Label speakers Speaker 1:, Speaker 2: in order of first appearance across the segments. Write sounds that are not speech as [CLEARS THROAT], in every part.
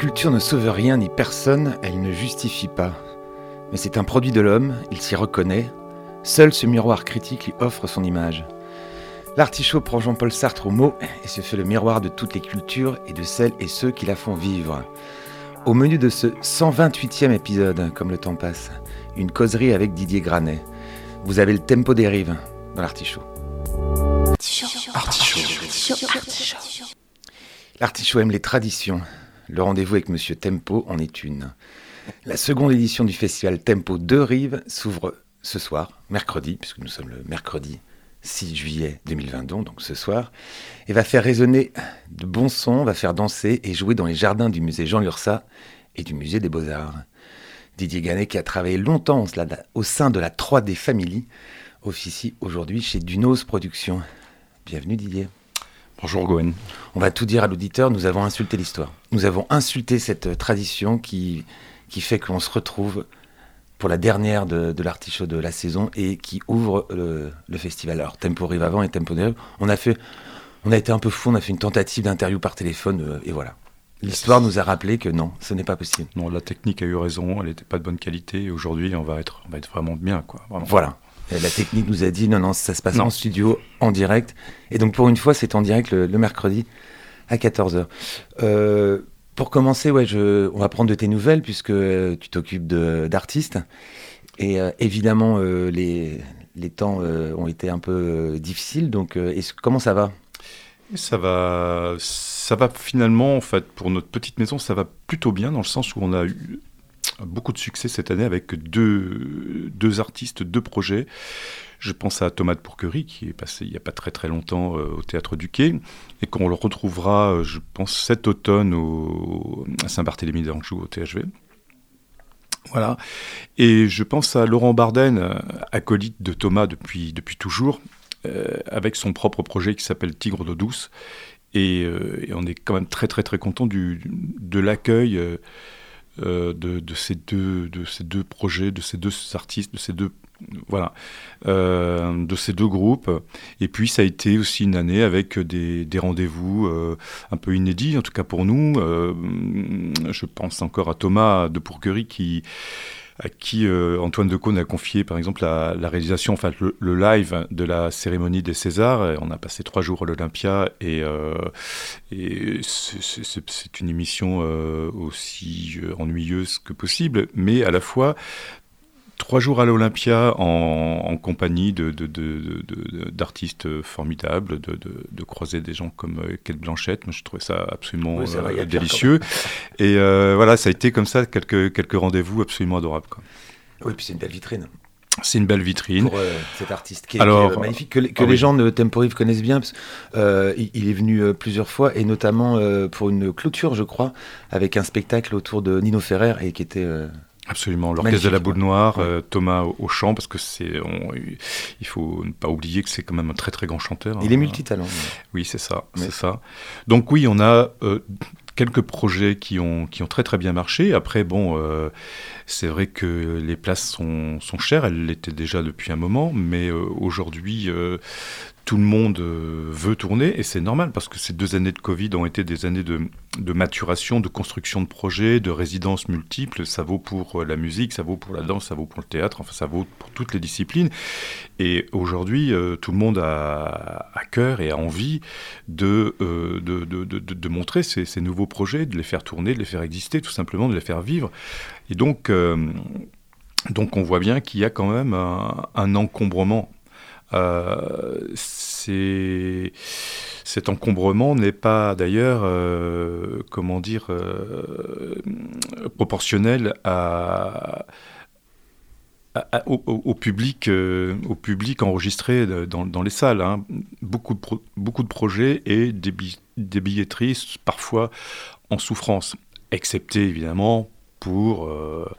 Speaker 1: Culture ne sauve rien ni personne, elle ne justifie pas. Mais c'est un produit de l'homme, il s'y reconnaît. Seul ce miroir critique lui offre son image. L'artichaut prend Jean-Paul Sartre au mot et se fait le miroir de toutes les cultures et de celles et ceux qui la font vivre. Au menu de ce 128e épisode, comme le temps passe, une causerie avec Didier Granet. Vous avez le tempo des rives dans l'artichaut. L'artichaut aime les traditions. Le rendez-vous avec Monsieur Tempo en est une. La seconde édition du festival Tempo de Rives s'ouvre ce soir, mercredi, puisque nous sommes le mercredi 6 juillet 2022, donc ce soir, et va faire résonner de bons sons, va faire danser et jouer dans les jardins du musée Jean Lursa et du musée des Beaux-Arts. Didier Ganet, qui a travaillé longtemps au sein de la 3D Family, officie aujourd'hui chez Dunos Productions. Bienvenue Didier.
Speaker 2: Bonjour Gwen.
Speaker 1: On va tout dire à l'auditeur, nous avons insulté l'histoire. Nous avons insulté cette tradition qui, qui fait que l'on se retrouve pour la dernière de, de l'artichaut de la saison et qui ouvre le, le festival. Alors Tempo Rive avant et Tempo Rive, on a fait, on a été un peu fou, on a fait une tentative d'interview par téléphone euh, et voilà. L'histoire nous a rappelé que non, ce n'est pas possible.
Speaker 2: Non, la technique a eu raison, elle n'était pas de bonne qualité et aujourd'hui on va être, on va être vraiment bien quoi. Vraiment.
Speaker 1: Voilà. Et la technique nous a dit non, non, ça se passe non. en studio, en direct. Et donc pour une fois, c'est en direct le, le mercredi à 14h. Euh, pour commencer, ouais, je, on va prendre de tes nouvelles puisque euh, tu t'occupes d'artistes. Et euh, évidemment, euh, les, les temps euh, ont été un peu difficiles. Donc, comment ça va?
Speaker 2: Ça va, ça va finalement, en fait, pour notre petite maison, ça va plutôt bien dans le sens où on a eu beaucoup de succès cette année avec deux, deux artistes, deux projets. Je pense à Thomas de Pourquerie, qui est passé il n'y a pas très très longtemps euh, au Théâtre du Quai, et qu'on le retrouvera, euh, je pense, cet automne au, à Saint-Barthélemy d'Anjou, au THV. Voilà. Et je pense à Laurent Barden, acolyte de Thomas depuis, depuis toujours, euh, avec son propre projet qui s'appelle Tigre d'eau douce. Et, euh, et, on est quand même très très très content du, de l'accueil euh, de, de, ces deux, de ces deux projets, de ces deux artistes, de ces deux voilà, euh, de ces deux groupes. Et puis ça a été aussi une année avec des, des rendez-vous euh, un peu inédits, en tout cas pour nous. Euh, je pense encore à Thomas de Pourquerie qui à qui euh, Antoine Decaune a confié par exemple la, réalisation, enfin le, live de la cérémonie des Césars. On a passé trois jours à l'Olympia et, euh, c'est une émission euh, aussi ennuyeuse que possible, mais à la fois trois jours à l'Olympia en, en, compagnie d'artistes de, de, de, formidables, de, croiser des gens comme euh, Kate Blanchette. Moi, je trouvais ça absolument oui, euh, délicieux. Et euh, voilà, ça a été comme ça quelques, quelques rendez-vous absolument adorables. Quoi.
Speaker 1: Oui, puis c'est une belle vitrine.
Speaker 2: C'est une belle vitrine.
Speaker 1: Pour euh, cet artiste qui est, Alors, qui est magnifique, que, que ah les oui. gens de Temporive connaissent bien. Parce, euh, il, il, est venu euh, plusieurs fois, et notamment pour une clôture, je crois, avec un spectacle autour de Nino Ferrer, et qui était
Speaker 2: Absolument, l'orchestre de la boule noire, ouais. euh, Thomas au, au, chant, parce que c'est, il faut ne pas oublier que c'est quand même un très très grand chanteur.
Speaker 1: Il hein. est multitalent.
Speaker 2: Oui, c'est ça, mais... c'est ça. Donc oui, on a euh, quelques projets qui ont qui ont très très bien marché. Après, bon, euh, c'est vrai que les places sont sont chères. Elles l'étaient déjà depuis un moment, mais euh, aujourd'hui tout le monde euh, veut tourner et c'est normal parce que ces deux années de Covid ont été des années de, maturation, de construction de projets, de résidences multiples. Ça vaut pour euh, la musique, ça vaut pour la danse, ça vaut pour le théâtre, enfin ça vaut pour toutes les disciplines. Et aujourd'hui, euh, tout le monde a à cœur et a envie de, montrer ces, nouveaux projets, de les faire tourner, de les faire exister, tout simplement, de les faire vivre. Et donc, on voit bien qu'il y a quand même un encombrement euh, cet encombrement n'est pas d'ailleurs, euh, comment dire, euh, proportionnel au, public, au public enregistré dans, les salles. Hein. Beaucoup, de beaucoup de projets et des, des billetteries parfois en souffrance, excepté évidemment pour euh,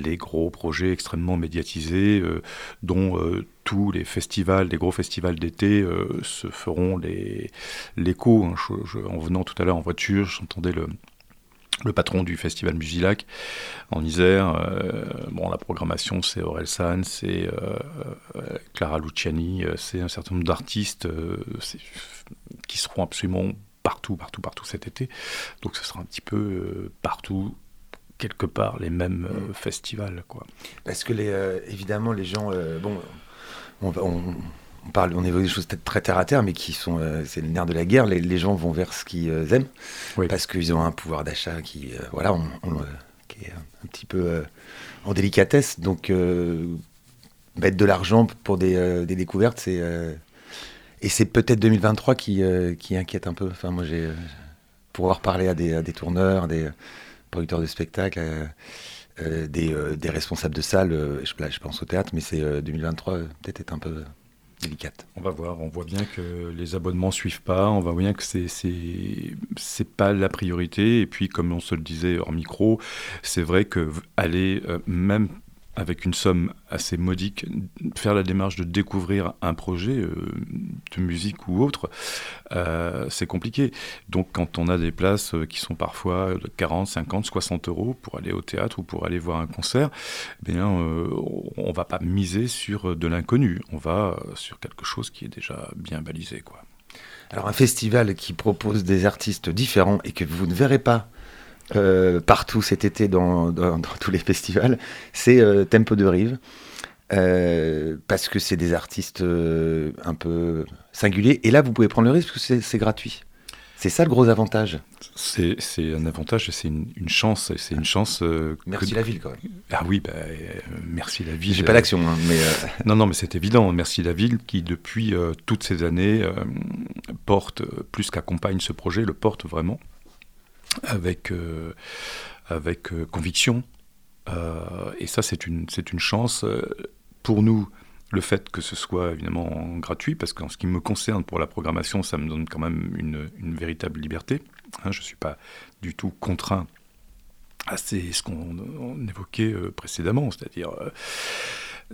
Speaker 2: les gros projets extrêmement médiatisés, euh, dont euh, tous les festivals, les gros festivals d'été se feront l'écho. Hein. en venant tout à l'heure en voiture, j'entendais le, patron du festival Musilac en Isère. Bon, la programmation, c'est Aurel San, c'est Clara Luciani, c'est un certain nombre d'artistes qui seront absolument partout, partout, partout cet été. Donc ce sera un petit peu partout quelque part les mêmes euh, festivals. Quoi.
Speaker 1: Parce que les, euh, évidemment, les gens, euh, bon, on, on, on, parle, on évoque des choses peut-être très terre à terre, mais qui sont, euh, c'est le nerf de la guerre. Les, les gens vont vers ce qu'ils euh, aiment, oui. parce qu'ils ont un pouvoir d'achat qui, euh, voilà, on, qui est un petit peu en délicatesse. Donc, mettre de l'argent pour des, des découvertes, c'est et c'est peut-être 2023 qui, qui inquiète un peu. Enfin, moi, j'ai pouvoir parler à des, à des tourneurs, des producteurs de spectacles, euh, euh, des, euh, des, responsables de salles. Je, pense au théâtre, mais c'est 2023 peut-être est un peu délicate.
Speaker 2: On va voir, on voit bien que les abonnements suivent pas, on voit bien que c'est c'est pas la priorité. Et puis, comme on se le disait hors micro, c'est vrai que aller même avec une somme assez modique, faire la démarche de découvrir un projet euh, de musique ou autre, euh, c'est compliqué. Donc quand on a des places euh, qui sont parfois de 40, 50, 60 euros pour aller au théâtre ou pour aller voir un concert, eh bien, on va pas miser sur de l'inconnu, on va sur quelque chose qui est déjà bien balisé. Quoi.
Speaker 1: Alors un festival qui propose des artistes différents et que vous ne verrez pas euh, partout cet été dans, dans, dans tous les festivals, c'est euh, Tempo de Rive. Euh, parce que c'est des artistes euh, un peu singuliers. Et là, vous pouvez prendre le risque parce que c'est gratuit. C'est ça le gros avantage.
Speaker 2: C'est un avantage c'est une, une, chance. C'est une chance. Euh,
Speaker 1: merci
Speaker 2: que...
Speaker 1: la ville quand même.
Speaker 2: Ah oui, bah, merci la ville.
Speaker 1: J'ai pas d'action, hein, mais. [LAUGHS]
Speaker 2: non, non, mais c'est évident. Merci la ville qui depuis toutes ces années porte plus qu'accompagne ce projet, le porte vraiment avec, euh, avec euh, conviction. Euh, et ça, c'est une, une chance pour nous le fait que ce soit évidemment gratuit, parce qu'en ce qui me concerne pour la programmation, ça me donne quand même une, une véritable liberté. Hein, je ne suis pas du tout contraint à ces, ce qu'on évoquait précédemment, c'est-à-dire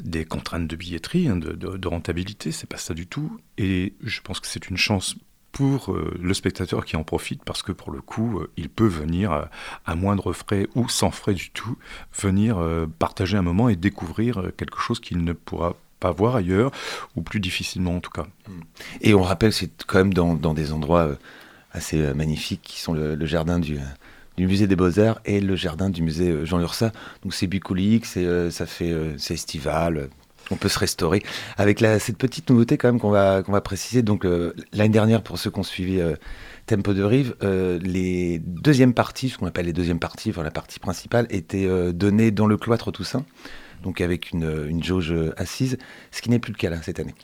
Speaker 2: des contraintes de billetterie, hein, de, de, de, rentabilité, c'est pas ça du tout. Et je pense que c'est une chance pour euh, le spectateur qui en profite parce que pour le coup, euh, il peut venir euh, à moindre frais ou sans frais du tout, venir partager un moment et découvrir quelque chose qu'il ne pourra pas voir ailleurs ou plus difficilement en tout cas.
Speaker 1: Et on rappelle, c'est quand même dans, des endroits assez magnifiques qui sont le, jardin du du musée des Beaux-Arts et le jardin du musée Jean Lursa. Donc c'est bucolique, c'est ça fait c'est estival, on peut se restaurer avec cette petite nouveauté quand même qu'on va, va préciser. Donc euh, l'année dernière, pour ceux qui ont suivi euh, Tempo de Rive, euh, les deuxièmes parties, ce qu'on appelle les deuxièmes parties, enfin la partie principale, étaient données dans le cloître Toussaint, donc avec une, une jauge assise, ce qui n'est plus le cas là cette année.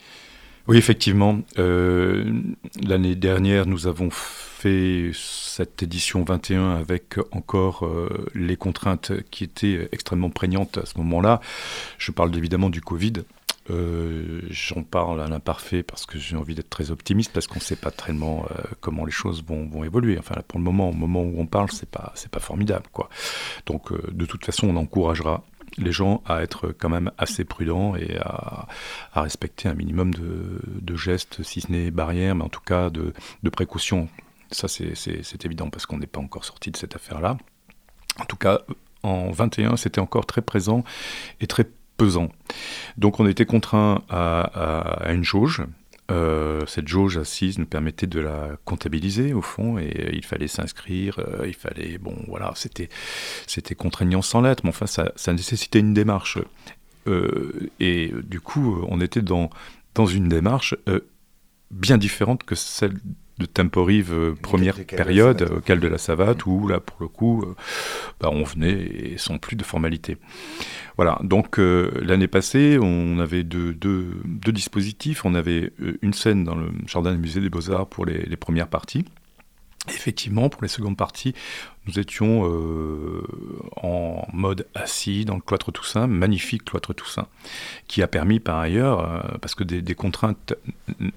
Speaker 2: Oui, effectivement. L'année dernière, nous avons fait cette édition 21 avec encore euh, les contraintes qui étaient extrêmement prégnantes à ce moment-là. Je parle évidemment du Covid. Euh, J'en parle à l'imparfait parce que j'ai envie d'être très optimiste parce qu'on ne sait pas tellement euh, comment les choses vont, évoluer. Enfin, pour le moment, au moment où on parle, c'est pas pas formidable, quoi. Donc, euh, de toute façon, on encouragera les gens à être quand même assez prudents et à, respecter un minimum de, gestes, si ce n'est barrières, mais en tout cas de, de précautions. Ça, c'est évident parce qu'on n'est pas encore sorti de cette affaire-là. En tout cas, en 21, c'était encore très présent et très pesant. Donc on était contraint à, à, à une jauge. Euh, cette jauge assise nous permettait de la comptabiliser au fond et il fallait s'inscrire, il fallait bon voilà c'était c'était contraignant sans lettres, mais enfin ça, ça nécessitait une démarche. Et du coup on était dans dans une démarche bien différente que celle de Temporive euh, première période, auquel de la Savate, où là, pour le coup, euh, bah, on venait et sans plus de formalité. Voilà, donc euh, l'année passée, on avait deux, dispositifs. On avait une scène dans le jardin du musée des Beaux-Arts pour les premières parties. Effectivement, pour les secondes parties, nous étions euh, en mode assis dans le cloître Toussaint, magnifique cloître Toussaint, qui a permis par ailleurs, euh, parce que des, contraintes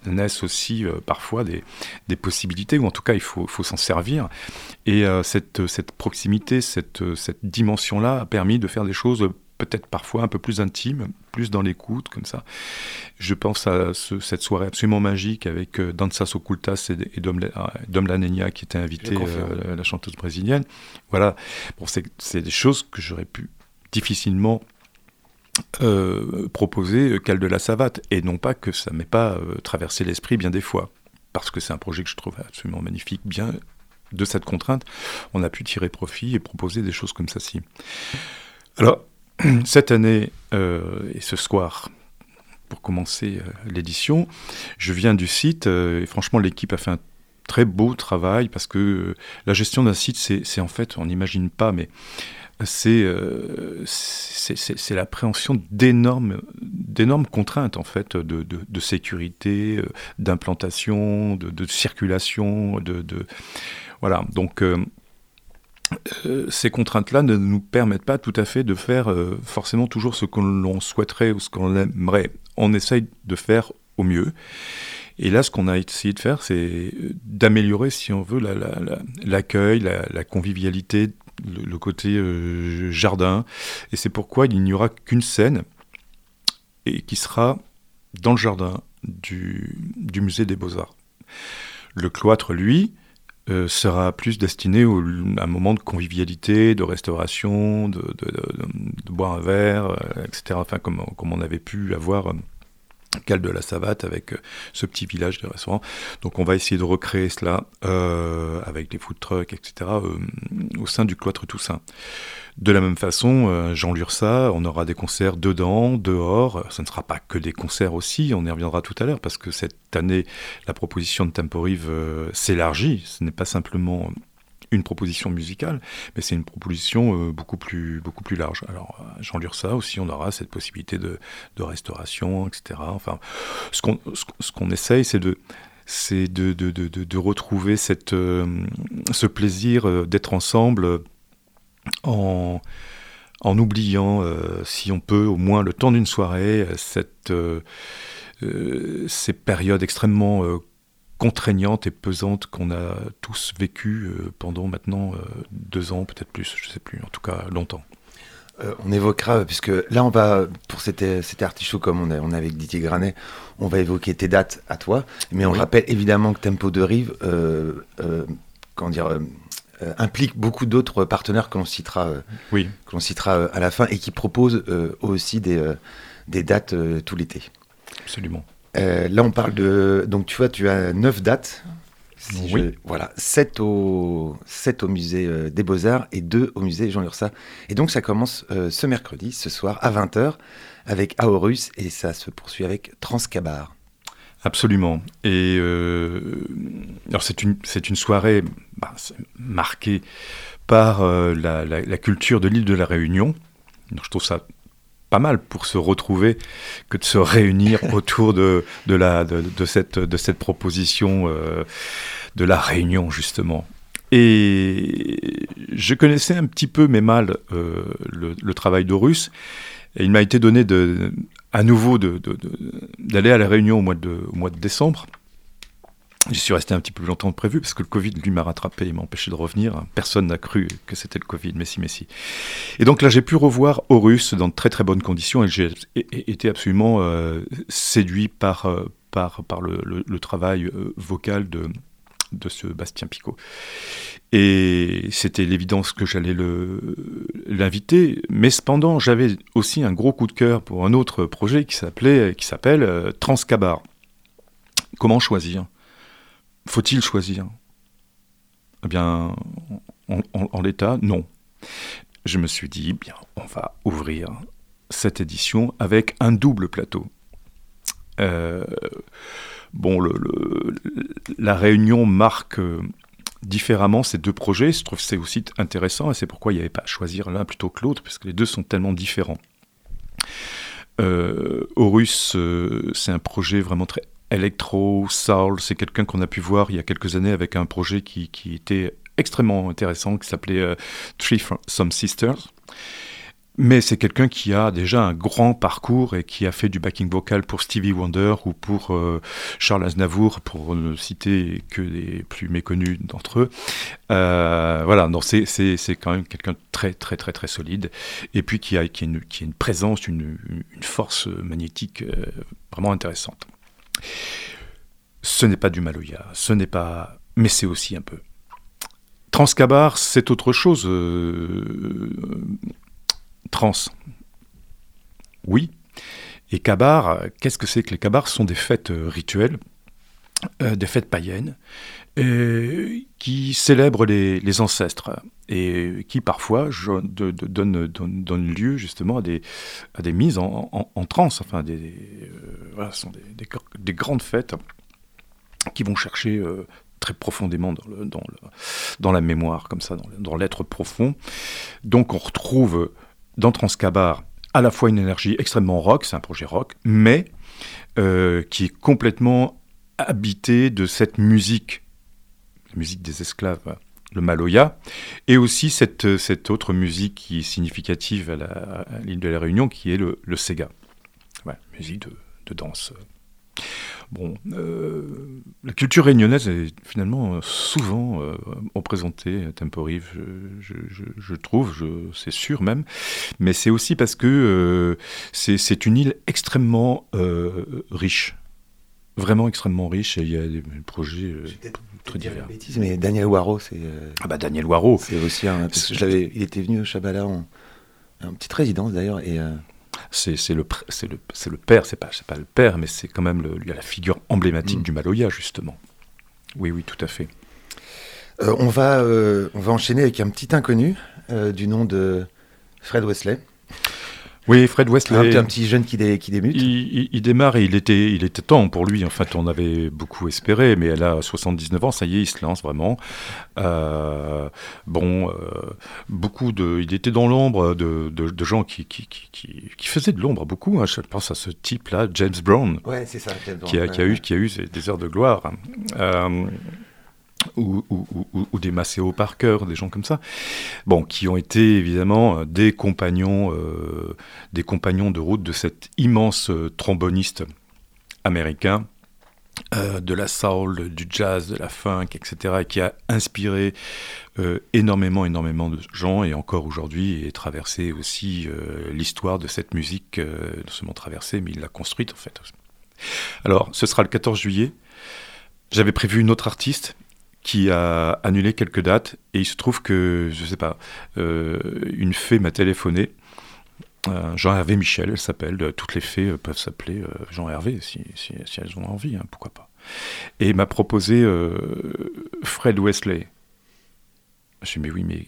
Speaker 2: naissent aussi euh, parfois des, possibilités, ou en tout cas il faut, s'en servir. Et cette, cette proximité, cette, cette dimension-là a permis de faire des choses peut-être parfois un peu plus intime, plus dans l'écoute, comme ça. Je pense à cette soirée absolument magique avec euh, Dansas Ocultas et, et Dom, Lanenia qui était invité, euh, la chanteuse brésilienne. Voilà, bon, c'est des choses que j'aurais pu difficilement euh, proposer qu'elle de la savate, et non pas que ça m'ait pas traversé l'esprit bien des fois, parce que c'est un projet que je trouve absolument magnifique, bien de cette contrainte, on a pu tirer profit et proposer des choses comme ça-ci. Alors, [CLEARS THROAT] cette année euh, et ce soir, pour commencer euh, l'édition, je viens du site euh, et franchement l'équipe a fait un très beau travail parce que la gestion d'un site, c'est en fait, on n'imagine pas, mais c'est c'est l'appréhension d'énormes contraintes en fait de, de, sécurité, d'implantation, de, circulation, de, voilà. Donc euh, ces contraintes-là ne nous permettent pas tout à fait de faire euh, forcément toujours ce que l'on souhaiterait ou ce qu'on aimerait. On essaye de faire au mieux. Et là, ce qu'on a essayé de faire, c'est euh, d'améliorer, si on veut, l'accueil, la, convivialité, le, côté jardin. Et c'est pourquoi il n'y aura qu'une scène et qui sera dans le jardin du musée des beaux-arts. Le cloître, lui, euh, sera plus destiné à un moment de convivialité, de restauration, de, boire un verre, euh, etc. Enfin, comme, on avait pu avoir euh, Cal de la Savate avec ce petit village de restaurants. Donc on va essayer de recréer cela avec des food trucks, etc. au sein du cloître Toussaint. De la même façon, euh, Jean Lursa, on aura des concerts dedans, dehors. Ce ne sera pas que des concerts aussi, on y reviendra tout à l'heure, parce que cette année, la proposition de Temporive euh, s'élargit. Ce n'est pas simplement une proposition musicale, mais c'est une proposition euh, beaucoup, plus, beaucoup plus large. Alors, Jean Lursa aussi, on aura cette possibilité de, restauration, etc. Enfin, ce qu'on ce essaye, c'est de de, retrouver cette, ce plaisir d'être ensemble en, en oubliant, euh, si on peut, au moins le temps d'une soirée, euh, cette, euh, ces périodes extrêmement contraignantes et pesantes qu'on a tous vécues pendant maintenant deux ans, peut-être plus, je ne sais plus, en tout cas longtemps.
Speaker 1: on évoquera, puisque là on va, pour cet, cet artichaut comme on a, on a avec Didier Granet, on va évoquer tes dates à toi, mais on rappelle évidemment que Tempo de Rive, comment dire, euh, implique beaucoup d'autres partenaires que l'on citera, euh,
Speaker 2: oui.
Speaker 1: que l'on citera euh, à la fin et qui proposent aussi des, des dates tout l'été.
Speaker 2: Absolument.
Speaker 1: là, on parle de. Donc, tu vois, tu as neuf dates.
Speaker 2: oui.
Speaker 1: voilà, 7 au, 7 au musée des Beaux-Arts et 2 au musée Jean Lursa. Et donc, ça commence ce mercredi, ce soir, à 20h, avec Aorus, et ça se poursuit avec Transcabar.
Speaker 2: Absolument. Et euh, alors c'est une une soirée bah, marquée par euh, la, la, culture de l'île de la Réunion. Donc, je trouve ça pas mal pour se retrouver que de se réunir [LAUGHS] autour de, de, la, de, de, cette, de cette proposition euh, de la Réunion, justement. Et je connaissais un petit peu, mais mal, euh, le, le, travail d'Horus. Et il m'a été donné de, à nouveau d'aller à la Réunion au mois de, décembre. J'y suis resté un petit peu plus longtemps que prévu parce que le Covid, lui, m'a rattrapé, il m'a empêché de revenir. Personne n'a cru que c'était le Covid, mais si, mais si. Et donc là, j'ai pu revoir Horus dans de très très bonnes conditions et j'ai été absolument euh, séduit par, euh, le, travail euh, vocal de, de ce Bastien Picot. Et c'était l'évidence que j'allais l'inviter, mais cependant j'avais aussi un gros coup de cœur pour un autre projet qui s'appelait qui s'appelle euh, Transcabar. Comment choisir? Faut-il choisir? Eh bien, en, l'état, non. Je me suis dit, bien, on va ouvrir cette édition avec un double plateau. Euh, bon, la réunion marque euh, différemment ces deux projets. Je trouve que c'est aussi intéressant et c'est pourquoi il n'y avait pas à choisir l'un plutôt que l'autre, parce que les deux sont tellement différents. Euh, Horus, euh, c'est un projet vraiment très électro, soul. C'est quelqu'un qu'on a pu voir il y a quelques années avec un projet qui, qui était extrêmement intéressant, qui s'appelait euh, Three Some Sisters. Mais c'est quelqu'un qui a déjà un grand parcours et qui a fait du backing vocal pour Stevie Wonder ou pour euh, Charles Aznavour, pour ne citer que les plus méconnus d'entre eux. Euh, voilà, donc c'est, quand même quelqu'un très très très très solide et puis qui a, qui une, qui une présence, une, une force magnétique euh, vraiment intéressante. Ce n'est pas du Maloya, ce n'est pas... mais c'est aussi un peu. Transcabar, c'est autre chose. Trans. Oui. Et Kabar, qu'est-ce que c'est que les Kabars Ce sont des fêtes euh, rituelles, euh, des fêtes païennes, euh, qui célèbrent les, ancêtres et qui parfois donnent, donnent- donnent lieu justement à des, à des mises en, transe. Enfin, des, ce sont des, des gr- des grandes fêtes qui vont chercher très profondément dans, dans, dans la mémoire, comme ça, dans l'être profond. Donc on retrouve dans Transcabar à la fois une énergie extrêmement rock, c'est un projet rock, mais euh, qui est complètement habité de cette musique, la musique des esclaves, le Maloya, et aussi cette, autre musique qui est significative à, l'île de la Réunion, qui est le, le Sega. Musique de danse. Bon, euh, la culture réunionnaise est finalement euh, souvent euh, représentée à Temporive, je, je- je- je trouve, je- c'est sûr même, mais c'est aussi parce que euh, c'est c'est une île extrêmement euh, riche, vraiment extrêmement riche, et il y a des projets euh, très divers.
Speaker 1: Bêtise, mais Daniel Waro, c'est euh,
Speaker 2: Ah bah Daniel Waro,
Speaker 1: c'est aussi un. parce que il était venu au Chabala en, en petite résidence d'ailleurs, et euh,
Speaker 2: c'est le, c'est le, le père, c'est pas, pas le père, mais c'est quand même le, la figure emblématique
Speaker 1: Mm.
Speaker 2: du Maloya, justement. Oui, oui, tout à fait.
Speaker 1: Euh, on, va, euh, on va enchaîner avec un petit inconnu euh, du nom de Fred Wesley.
Speaker 2: Oui, Fred Wesley.
Speaker 1: Un, un petit jeune qui, dé- qui débute.
Speaker 2: Il, il- il démarre et il était, il était temps pour lui. En fait, on avait beaucoup espéré, mais elle a 79 ans, ça y est, il se lance vraiment. Euh, bon, euh, beaucoup de, il était dans l'ombre de, de- de gens qui, qui, qui, faisaient de l'ombre beaucoup. hein. Je pense à ce type-là, James Brown,
Speaker 1: Ouais, c'est ça. James
Speaker 2: qui a,
Speaker 1: Brown,
Speaker 2: qui a
Speaker 1: ouais.
Speaker 2: eu, qui a eu des heures de gloire. Euh, ou, ou- ou- ou des Maceo Parker, des gens comme ça, bon, qui ont été évidemment euh, des compagnons, euh, des compagnons de route de cet immense euh, tromboniste américain, de la soul, du jazz, de la funk, etc., et qui a inspiré énormément, énormément de gens, et encore aujourd'hui, et traversé aussi l'histoire de cette musique, non seulement traversée, mais il l'a construite en fait. Alors, ce sera le 14 juillet. J'avais prévu une autre artiste qui a annulé quelques dates, et il se trouve que, je sais pas, euh, une fée m'a téléphoné. Euh, Jean-Hervé Michel, elle s'appelle. Euh, Toutes les fées peuvent s'appeler euh, Jean-Hervé si, si- si elles ont envie, hein, pourquoi pas. Et il m'a proposé Fred Wesley. Je me suis dit, mais oui, mais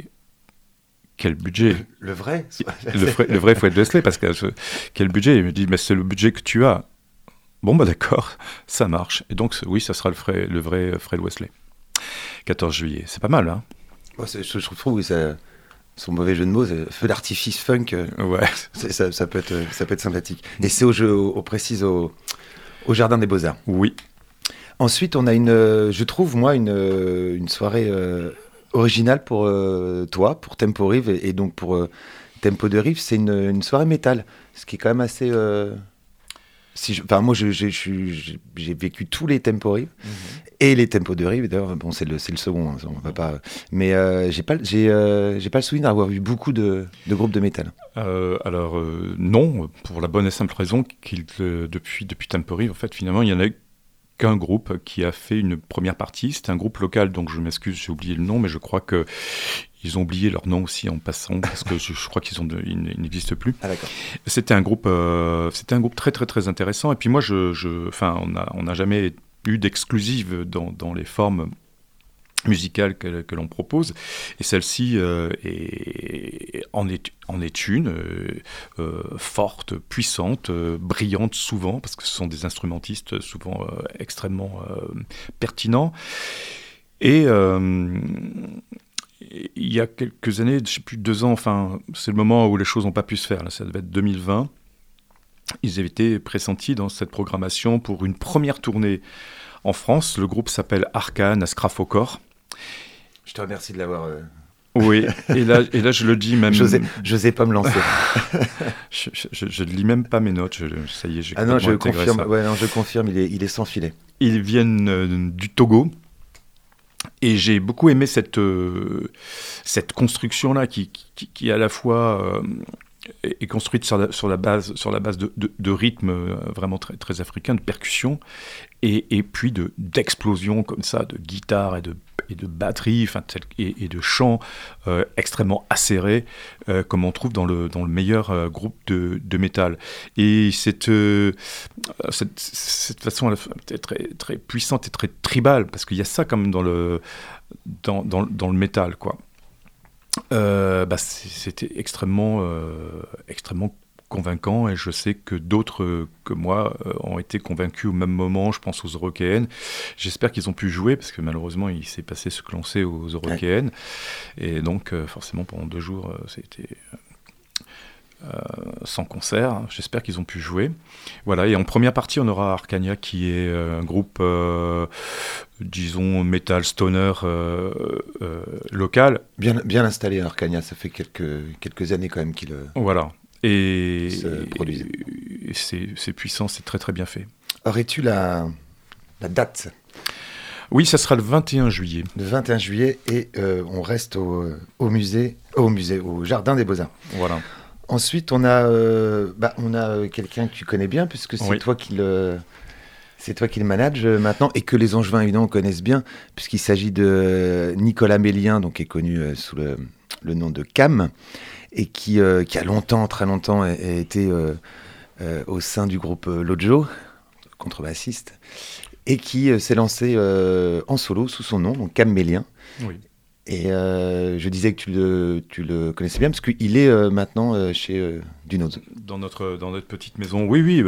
Speaker 2: quel budget?
Speaker 1: Le vrai?
Speaker 2: Le, vrai, le vrai Fred Wesley, parce que euh, quel budget? Il me dit, mais c'est le budget que tu as. Bon, bah d'accord, ça marche. Et donc, oui, ça sera le le vrai Fred Wesley. 14 juillet, c'est pas mal, hein
Speaker 1: Moi, je, trouve que ça, son mauvais jeu de mots, feu d'artifice funk, euh,
Speaker 2: Ouais.
Speaker 1: ça, ça peut être, ça peut être sympathique. Et c'est au jeu, au, au précise au, au Jardin des Beaux-Arts.
Speaker 2: Oui.
Speaker 1: Ensuite, on a une, euh, je trouve, moi, une, euh, une soirée euh, originale pour euh, toi, pour Tempo Rive, et, et donc pour euh, Tempo de Rive, c'est une, une soirée métal, ce qui est quand même assez... si je- Enfin, moi, j'ai vécu tous les Tempo Rive et les Tempos de Rive. D'ailleurs, bon, c'est le, le second, hein, on va pas. Mais euh, j'ai pas, le- j'ai, euh, pas le souvenir d'avoir vu beaucoup de, de groupes de métal.
Speaker 2: Euh, alors, euh, non, pour la bonne et simple raison qu'il, euh, depuis, depuis Tempori, en fait, finalement, il y en a qu'un groupe qui a fait une première partie. C'était un groupe local, donc je m'excuse, j'ai oublié le nom, mais je crois que ils ont oublié leur nom aussi en passant, parce que je, je crois qu'ils ont de- ils ils n'existent plus.
Speaker 1: Ah.
Speaker 2: C'était un groupe, euh, c'était un groupe très très très intéressant. Et puis moi, je, enfin, on a, on n'a jamais eu d'exclusive dans, dans les formes musicales que, que l'on propose. Et celle-ci euh, est, en, est, en est une, euh, euh, forte, puissante, brillante souvent, parce que ce sont des instrumentistes souvent extrêmement pertinents. Et il y a quelques années, je sais plus, deux ans, enfin, c'est le moment où les choses n'ont pas pu se faire, là, ça devait être 2020. Ils avaient été pressentis dans cette programmation pour une première tournée en France. Le groupe s'appelle Arcane à Scrafocor.
Speaker 1: Je te remercie de l'avoir. euh,
Speaker 2: Oui, et là, et là je le dis même. [LAUGHS]
Speaker 1: J'osais, j'osais pas me lancer. [LAUGHS]
Speaker 2: Je, je- je- je ne lis même pas mes notes. je- ça y est, j'ai
Speaker 1: ah non, je confirme.
Speaker 2: ça.
Speaker 1: Ouais, non, je confirme. Il est, il est sans filet.
Speaker 2: Ils viennent euh, du Togo. Et j'ai beaucoup aimé cette, euh, cette construction-là qui, qui, à la fois euh, est construite sur la, sur la base, sur la base de, de, de rythmes euh, vraiment très, très africains, de percussions, et, et puis de- d'explosions comme ça, de guitare et de, et de batterie, et, de chants euh, extrêmement acérés, euh, comme on trouve dans le, meilleur euh, groupe de, métal. Et cette, cette, façon très, très puissante et très tribale, parce qu'il y a ça comme dans le, dans, le métal, quoi. Bah, c'était extrêmement, extrêmement convaincant et je sais que d'autres euh, que moi euh, ont été convaincus au même moment, je pense aux Européennes. J'espère qu'ils ont pu jouer parce que malheureusement il s'est passé ce que l'on sait aux Européennes et donc euh, forcément pendant deux jours c'était euh, sans concert. J'espère qu'ils ont pu jouer. Voilà, et en première partie, on aura Arcania qui est un groupe, euh, disons, metal stoner euh, local.
Speaker 1: Bien, bien installé, Arcania. Ça fait quelques, quelques années quand même qu'il.
Speaker 2: Voilà. Et,
Speaker 1: Se
Speaker 2: c'est puissant, c'est très très bien fait.
Speaker 1: Aurais-tu la, la date?
Speaker 2: Oui, ça sera le 21 juillet.
Speaker 1: Le 21 juillet et euh, on reste au, au musée, au musée, au jardin des Beaux-Arts.
Speaker 2: Voilà.
Speaker 1: Ensuite, on a, euh, bah, on a euh, quelqu'un que tu connais bien puisque c'est
Speaker 2: Oui.
Speaker 1: toi qui le, c'est toi qui le manage maintenant et que les Angevins évidemment connaissent bien puisqu'il s'agit de Nicolas Mélien, donc qui est connu sous le, le nom de Cam et qui, euh, qui a longtemps, très longtemps, a, a été euh, euh, au sein du groupe Lojo, contrebassiste, et qui s'est lancé en solo sous son nom, donc Cam Mélien.
Speaker 2: Oui.
Speaker 1: Et euh, je disais que tu le, tu le connaissais bien parce qu'il est euh, maintenant euh, chez Dunoz.
Speaker 2: Dans notre, dans notre petite maison. Oui, oui,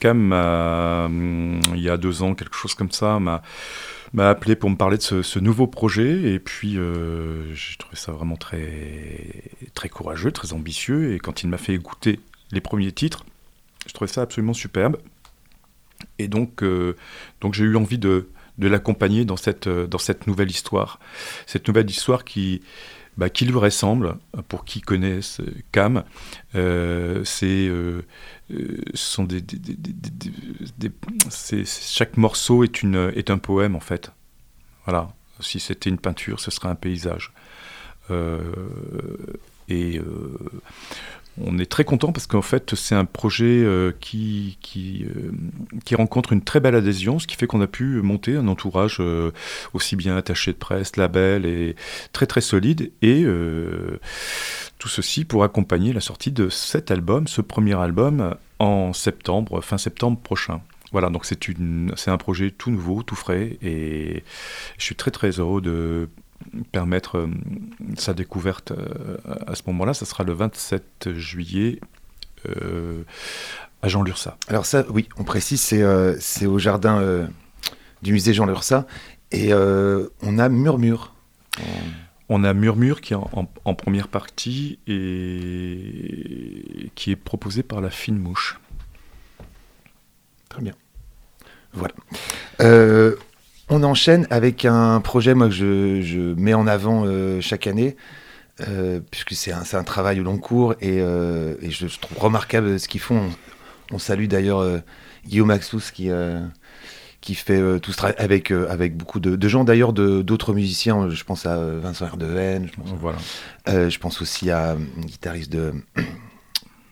Speaker 2: Cam, hum, il y a deux ans, quelque chose comme ça, m'a, m'a appelé pour me parler de ce, nouveau projet. Et puis, euh, j'ai trouvé ça vraiment très, très courageux, très ambitieux. Et quand il m'a fait écouter les premiers titres, je trouvais ça absolument superbe. Et donc, euh, donc j'ai eu envie de, de l'accompagner dans cette, euh, dans cette nouvelle histoire. Cette nouvelle histoire qui, bah, qui lui ressemble, pour qui connaisse euh, Cam. Euh, c'est, euh, sont des, c'est- chaque morceau est, une, est un poème en fait. Voilà. Si c'était une peinture, ce serait un paysage. Et on est très content parce qu'en fait, c'est un projet euh, qui, euh, qui rencontre une très belle adhésion, ce qui fait qu'on a pu monter un entourage euh, aussi bien attaché de presse, label et très très solide. Et tout ceci pour accompagner la sortie de cet album, ce premier album, en septembre, fin septembre prochain. Voilà, donc c'est un projet tout nouveau, tout frais, et je suis très très heureux de permettre euh, sa découverte euh, à ce moment-là. Ça sera le 27 juillet euh, à Jean Lursa.
Speaker 1: Alors ça, oui, on précise, c'est euh, au jardin euh, du musée Jean Lursa. Et euh, on a Murmure.
Speaker 2: On a Murmure qui est en, en- en première partie et qui est proposé par la fine mouche.
Speaker 1: Très bien. Voilà. On enchaîne avec un projet moi, que je, je mets en avant euh, chaque année, euh, puisque c'est un, travail au long cours et, euh, et je, je trouve remarquable ce qu'ils font. On, on salue d'ailleurs Guillaume Maxous qui, qui fait tout ce travail avec, avec beaucoup de, de gens d'ailleurs, de- d'autres musiciens. Je pense à Vincent Erdehen, je pense,
Speaker 2: Voilà.
Speaker 1: je pense aussi à un guitariste de,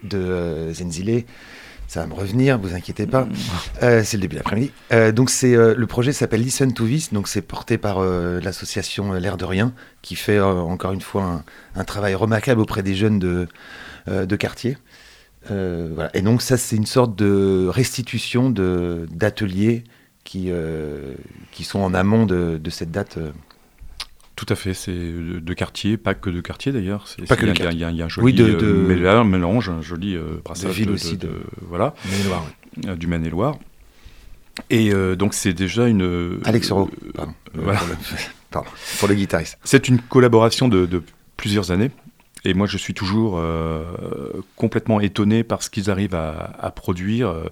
Speaker 1: de Zenzile. Ça va me revenir, vous inquiétez pas. Euh, c'est le début d'après-midi. Euh, donc c'est euh, le projet s'appelle Listen to This. Donc c'est porté par l'association L'air de rien, qui fait encore une fois un, un travail remarquable auprès des jeunes de, de quartier. Voilà. Et donc ça c'est une sorte de restitution de d'ateliers qui, qui sont en amont de, de cette date. Euh.
Speaker 2: Tout à fait, c'est de, de quartier, pas que de quartier d'ailleurs.
Speaker 1: Pas que
Speaker 2: il y
Speaker 1: de
Speaker 2: y y, a- un joli
Speaker 1: Oui, de-
Speaker 2: euh,
Speaker 1: de-
Speaker 2: méla- mélange, un joli euh, brassage
Speaker 1: villes
Speaker 2: de,
Speaker 1: aussi,
Speaker 2: de-
Speaker 1: de-
Speaker 2: de- voilà,
Speaker 1: Maine-et-Loire, oui.
Speaker 2: euh, du Maine-et-Loire. Et euh, donc c'est déjà une.
Speaker 1: Alex Rowe,
Speaker 2: euh,
Speaker 1: pardon.
Speaker 2: euh, voilà.
Speaker 1: Pour le, [LAUGHS] pardon, pour le guitariste.
Speaker 2: C'est une collaboration de, de plusieurs années. Et moi, je suis toujours euh, complètement étonné par ce qu'ils arrivent à, à produire euh,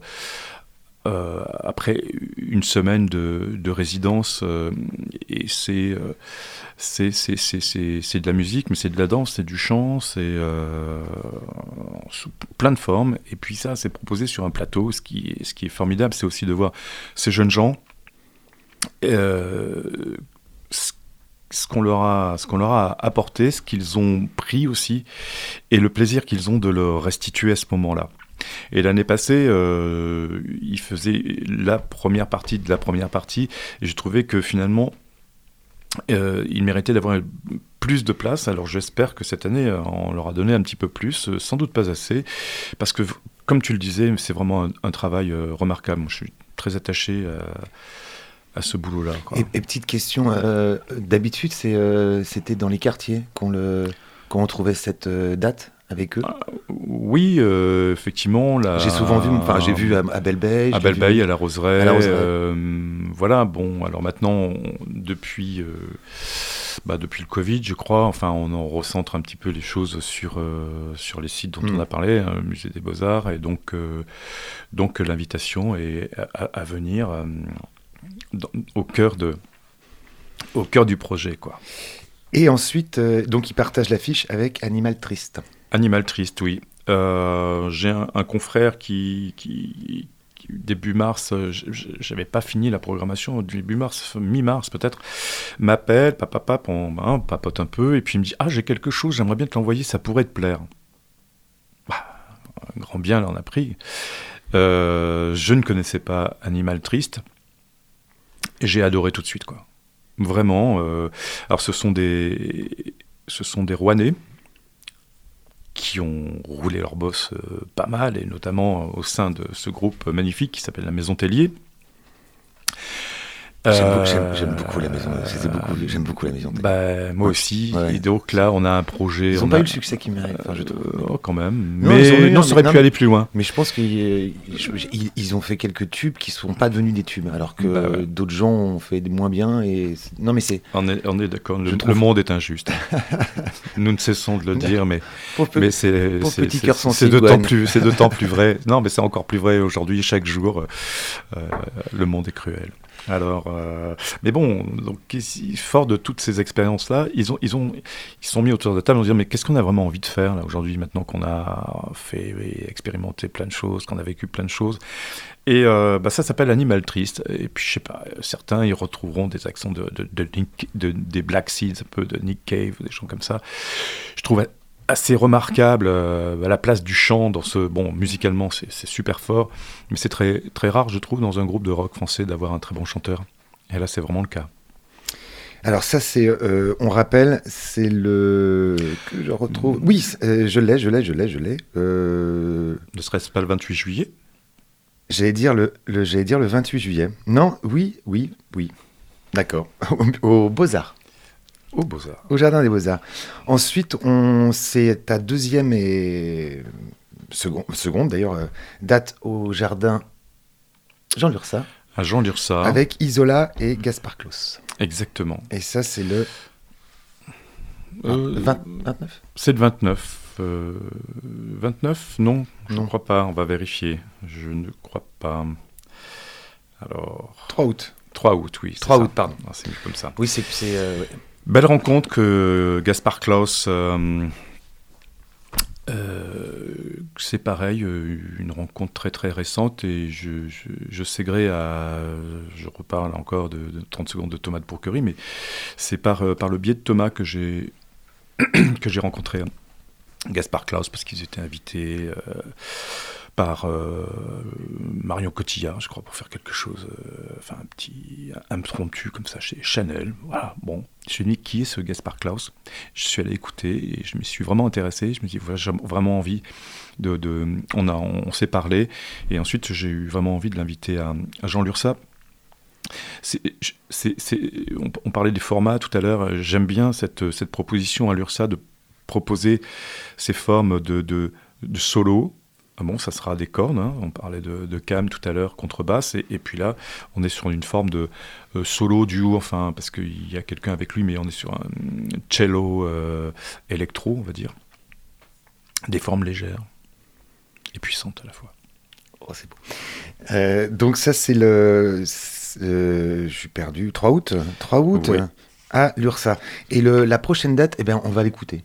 Speaker 2: euh, après une semaine de, de résidence. euh, et c'est euh, c'est de la musique, mais c'est de la danse, c'est du chant, c'est euh, sous plein de formes. Et puis ça, c'est proposé sur un plateau. Ce qui, ce qui est formidable, c'est aussi de voir ces jeunes gens. euh, ce qu'on leur a ce qu'on leur a apporté, ce qu'ils ont pris aussi, et le plaisir qu'ils ont de le restituer à ce moment-là. Et l'année passée, euh, ils faisaient la première partie de la première partie, et je trouvais que finalement, euh, ils méritaient d'avoir plus de place. Alors j'espère que cette année, euh, on leur a donné un petit peu plus, euh, sans doute pas assez, parce que, comme tu le disais, c'est vraiment un, travail euh, remarquable. Je suis très attaché à, ce boulot-là.
Speaker 1: Et, et petite question, d'habitude, c'était dans les quartiers qu'on, le, qu'on retrouvait cette date? Avec eux
Speaker 2: Oui, euh, effectivement. La...
Speaker 1: J'ai souvent vu, enfin j'ai vu à, à
Speaker 2: à
Speaker 1: j'ai
Speaker 2: Belle-Beille,
Speaker 1: vu-
Speaker 2: à la Roseraie.
Speaker 1: à la Roseraie.
Speaker 2: euh, voilà, bon, alors maintenant, on- depuis, euh, bah, depuis le Covid, je crois, enfin, on en recentre un petit peu les choses sur, euh, sur les sites dont
Speaker 1: Mm.
Speaker 2: on a parlé, hein, le Musée des Beaux-Arts, et donc, euh, donc l'invitation est à, venir euh, dans- au, cœur de, au cœur du projet, quoi.
Speaker 1: Et ensuite, euh, donc ils partagent l'affiche avec Animal Triste.
Speaker 2: Animal triste, oui. Euh, J'ai un, confrère qui, début mars, euh, j'avais pas fini la programmation, début mars, mi-mars peut-être, m'appelle, papa, papa, on, hein, on papote un peu, et puis il me dit Ah, j'ai quelque chose, j'aimerais bien te l'envoyer, ça pourrait te plaire. Bah, un grand bien l'en a pris. Euh, je ne connaissais pas Animal triste, j'ai adoré tout de suite, quoi. Vraiment. alors, ce sont des, ce sont des Rouennais qui ont roulé leur boss euh, pas mal, et notamment au sein de ce groupe magnifique qui s'appelle la Maison Tellier.
Speaker 1: J'aime
Speaker 2: Euh,
Speaker 1: beaucoup, j'aime- beaucoup la maison. beaucoup- J'aime beaucoup la maison.
Speaker 2: bah, moi aussi.
Speaker 1: Ouais.
Speaker 2: Et donc là, on a un projet.
Speaker 1: ils n'ont
Speaker 2: on
Speaker 1: pas
Speaker 2: a-
Speaker 1: eu le succès qu'ils méritent. Enfin, je trouve.
Speaker 2: Euh, oh, quand même.
Speaker 1: Non,
Speaker 2: mais
Speaker 1: ils ont eu
Speaker 2: non, ça aurait
Speaker 1: non,
Speaker 2: pu
Speaker 1: mais-
Speaker 2: aller plus loin.
Speaker 1: Mais je pense qu'ils ils- ils ont fait quelques tubes qui ne sont pas devenus des tubes, alors que
Speaker 2: Bah ouais.
Speaker 1: d'autres gens ont fait moins bien. Et non, mais c'est
Speaker 2: On est, on est d'accord. Le, monde est injuste. [LAUGHS] Nous ne cessons de le dire, mais
Speaker 1: Pauvre
Speaker 2: mais c'est c'est-
Speaker 1: petit
Speaker 2: c'est-
Speaker 1: cœur
Speaker 2: c'est
Speaker 1: sensible,
Speaker 2: d'autant plus c'est d'autant plus [LAUGHS] vrai. Non, mais c'est encore plus vrai aujourd'hui. Chaque jour, euh, le monde est cruel. Alors, euh, mais bon, donc fort de toutes ces expériences-là, ils ont ils ont ils sont mis autour de la table en disant mais qu'est-ce qu'on a vraiment envie de faire là aujourd'hui maintenant qu'on a fait et expérimenté plein de choses, qu'on a vécu plein de choses? Et euh, bah, ça s'appelle Animal Triste. Et puis, je sais pas, certains y retrouveront des accents de, de, de- des Black Seeds, un peu de Nick Cave, des gens comme ça. Je trouve assez remarquable euh, à la place du chant dans ce. Bon, musicalement, c'est super fort, mais c'est très, très rare, je trouve, dans un groupe de rock français d'avoir un très bon chanteur. Et là, c'est vraiment le cas.
Speaker 1: Alors ça, c'est, euh, on rappelle, c'est le que je retrouve. Oui, euh, je l'ai, je l'ai, je l'ai, je l'ai.
Speaker 2: Ne serait-ce pas le 28 juillet?
Speaker 1: J'allais dire le, le j'allais dire le 28 juillet. Non, oui, oui, oui. D'accord. [LAUGHS] Au Beaux-Arts,
Speaker 2: au Beaux-Arts.
Speaker 1: au Jardin des Beaux-Arts. Ensuite, on c'est ta deuxième et seconde, seconde d'ailleurs euh, date au Jardin Jean Lursa
Speaker 2: À Jean Lursa.
Speaker 1: avec Isola et Gaspard Klaus.
Speaker 2: Exactement.
Speaker 1: Et ça, c'est le
Speaker 2: Euh,
Speaker 1: 20 29
Speaker 2: C'est le 29. euh, 29 Non, je ne crois pas. On va vérifier. Je ne crois pas. Alors,
Speaker 1: 3 août.
Speaker 2: 3 août, oui. c'est
Speaker 1: 3
Speaker 2: ça.
Speaker 1: août, pardon.
Speaker 2: Ah, c'est mieux comme ça.
Speaker 1: Oui, c'est c'est euh.
Speaker 2: Belle rencontre que Gaspard Klaus. euh, euh, c'est pareil, euh, une rencontre très très récente et je, sais gré à. Je reparle encore de, de 30 secondes de Thomas de Pourquerie, mais c'est par, le biais de Thomas que j'ai [CLEARS THROAT] que j'ai rencontré Gaspard Klaus parce qu'ils étaient invités par euh, Marion Cotillard, je crois, pour faire quelque chose, euh, enfin un petit impromptu comme ça chez Chanel. Voilà, bon. Je me suis dit, qui est ce Gaspard Klaus Je suis allé écouter et je me suis vraiment intéressé. Je me suis dit, j'ai vraiment envie de. on on, s'est parlé et ensuite j'ai eu vraiment envie de l'inviter à, Jean Lursa on, parlait des formats tout à l'heure. J'aime bien cette, cette proposition à l'URSA de proposer ces formes de, de solo. Ah bon, ça sera des cordes. hein. On parlait de, de cam tout à l'heure, contrebasse. Et, et puis là, on est sur une forme de euh, solo, duo, enfin, parce qu'il y a quelqu'un avec lui, mais on est sur un cello euh, électro, on va dire. Des formes légères et puissantes à la fois.
Speaker 3: Oh, c'est beau. Euh, donc ça, c'est le... euh, je suis perdu. 3 août? 3 août?
Speaker 2: Oui.
Speaker 3: à l'URSA. Et le, la prochaine date, eh bien, on va l'écouter.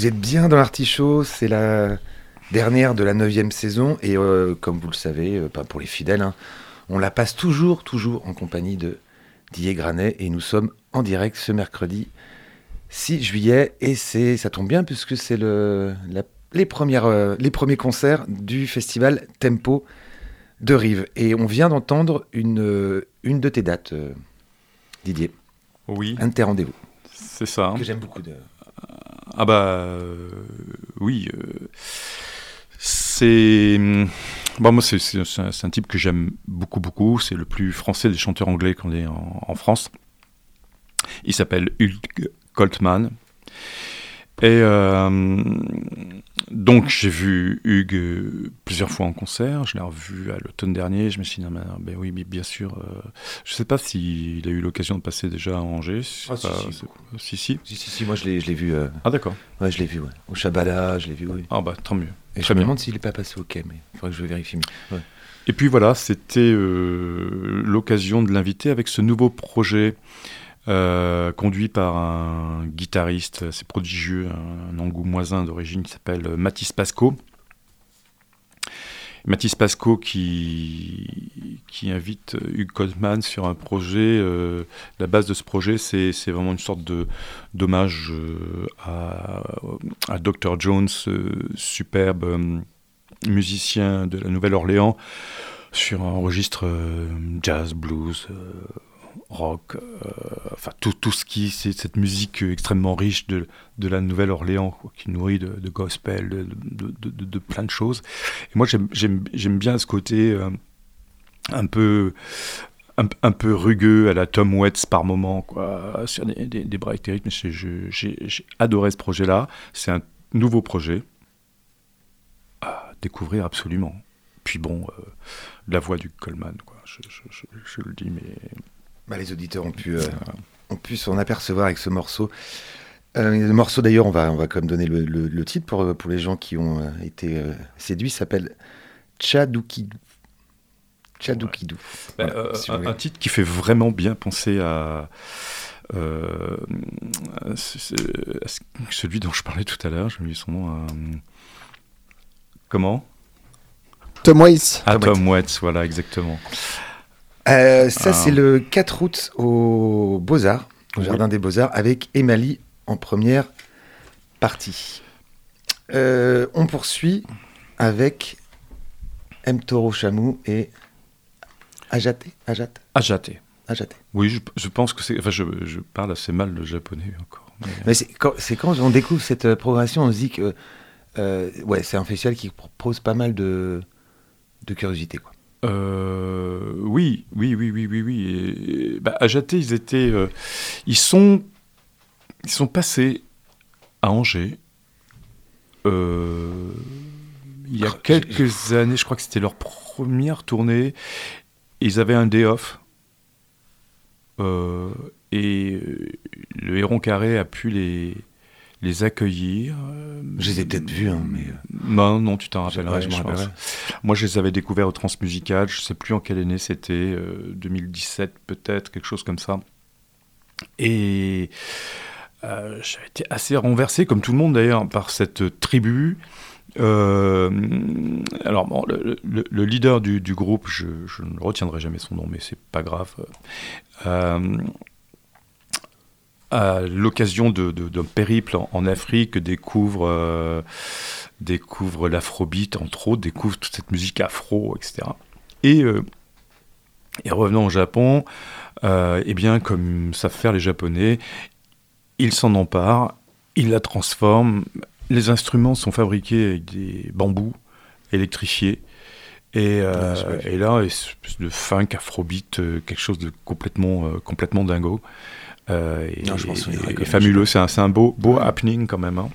Speaker 1: Vous êtes bien dans l'artichaut, c'est la dernière de la neuvième saison et euh, comme vous le savez, euh, pas pour les fidèles, hein, on la passe toujours, toujours en compagnie de Didier Granet et nous sommes en direct ce mercredi 6 juillet et c'est ça tombe bien puisque c'est le la- les premières euh, les premiers concerts du festival Tempo de Rive et on vient d'entendre une une de tes dates euh, Didier,
Speaker 2: Oui,
Speaker 1: un de tes rendez-vous
Speaker 2: c'est ça. hein.
Speaker 1: que j'aime beaucoup de
Speaker 2: Ah bah euh, oui, euh, c'est hum, moi c'est un, type que j'aime beaucoup beaucoup. C'est le plus français des chanteurs anglais qu'on ait en, en France. Il s'appelle Hulk Coltman. Et euh, donc j'ai vu Hugues plusieurs fois en concert. Je l'ai revu à l'automne dernier. Je me suis dit non, mais, ben oui, bien sûr. euh, je sais pas s'il a eu l'occasion de passer déjà à Angers.
Speaker 1: Ah, si,
Speaker 2: Pas-
Speaker 1: si,
Speaker 2: si, si.
Speaker 1: Si, si, moi je l'ai, vu. euh,
Speaker 2: Ah d'accord.
Speaker 1: Ouais, je l'ai vu, ouais. Au Chabala, je l'ai vu, oui.
Speaker 2: Ah bah tant mieux.
Speaker 1: Et je me
Speaker 2: bien.
Speaker 1: demande s'il n'est pas passé au quai, mais il faudrait que je vérifie. ouais.
Speaker 2: Et puis voilà, c'était euh, l'occasion de l'inviter avec ce nouveau projet euh, conduit par un guitariste assez prodigieux, un, angoumoisin d'origine qui s'appelle Mathis Pasco. Mathis Pasco qui, invite Hugues Goldman sur un projet. euh, la base de ce projet, c'est c'est vraiment une sorte d'hommage euh, à, Dr. Jones, superbe musicien de la Nouvelle-Orléans, sur un registre jazz, blues, rock, euh, enfin tout, tout ce qui, c'est cette musique extrêmement riche de, de la Nouvelle-Orléans, qui nourrit de, gospel, de, de, plein de choses. Et moi, j'aime- bien ce côté euh, un peu. Un, peu rugueux à la Tom Waits par moment, quoi, sur des, des, des. J'ai adoré ce projet-là. C'est un nouveau projet à découvrir absolument. Puis bon, euh, la voix du Coleman, quoi. Je- je le dis, mais
Speaker 1: Bah, les auditeurs ont pu, euh, ont pu s'en apercevoir avec ce morceau. Euh, le morceau, d'ailleurs, on va, on va quand même donner le, le- le titre pour, pour les gens qui ont euh, été euh, séduits, s'appelle Tchadoukidou. Tchadoukidou.
Speaker 2: Bah,
Speaker 1: Voilà,
Speaker 2: euh,
Speaker 1: si vous
Speaker 2: un, titre qui fait vraiment bien penser à, euh, à ce- ce- à ce- celui dont je parlais tout à l'heure. Je me dis son nom. euh, comment?
Speaker 4: Tom Waits.
Speaker 2: Ah,
Speaker 1: Tom
Speaker 2: Tom Waits, voilà, exactement.
Speaker 1: Euh, ça,
Speaker 2: Ah.
Speaker 1: c'est le 4 août au Beaux-Arts, au
Speaker 2: Oui.
Speaker 1: Jardin des Beaux-Arts, avec Emily en première partie. Euh, on poursuit avec M. Toro Chamou et Ajate. Ajate.
Speaker 2: Ajaté.
Speaker 1: Ajate.
Speaker 2: Oui, je, je pense que c'est. Enfin, je, je parle assez mal le japonais encore. mais-
Speaker 1: Mais c'est quand, on découvre cette euh, progression, on se dit que euh, ouais, c'est un festival qui propose pas mal de, de curiosité. Quoi.
Speaker 2: Euh, oui, oui, oui, oui, oui, oui. Et, et, bah, à Jaté, ils étaient, euh, ils sont, ils sont passés à Angers. euh, il y a quelques années, je crois que c'était leur première tournée. Ils avaient un day off. Et le Héron Carré a pu les, les accueillir. euh,
Speaker 1: Je les ai peut-être vus, hein, mais, euh,
Speaker 2: Non, non, tu t'en rappelleras,
Speaker 1: je m'en rappellerai.
Speaker 2: Moi, je les avais découverts au Transmusical, je sais plus en quelle année c'était, euh, 2017 peut-être, quelque chose comme ça. Et euh, j'avais été assez renversé, comme tout le monde d'ailleurs, par cette tribu. Euh, alors, bon, le, le- le leader du, du groupe, je, je ne retiendrai jamais son nom, mais c'est pas grave. Euh, à l'occasion de- de- d'un périple en, en Afrique, découvre, euh, découvre l'afrobeat, entre autres, découvre toute cette musique afro, etc. Et, euh, et revenant au Japon, euh, eh bien, comme savent faire les Japonais, ils s'en emparent, ils la transforment. Les instruments sont fabriqués avec des bambous électrifiés. Et, euh,
Speaker 1: Ouais, vois.
Speaker 2: et là, une espèce de funk, afrobeat, euh, quelque chose de complètement, euh, complètement dingo. Euh, et,
Speaker 1: Non, je souviendrai
Speaker 2: et- et fabuleux. C'est un, un beau, beau happening quand même. hein.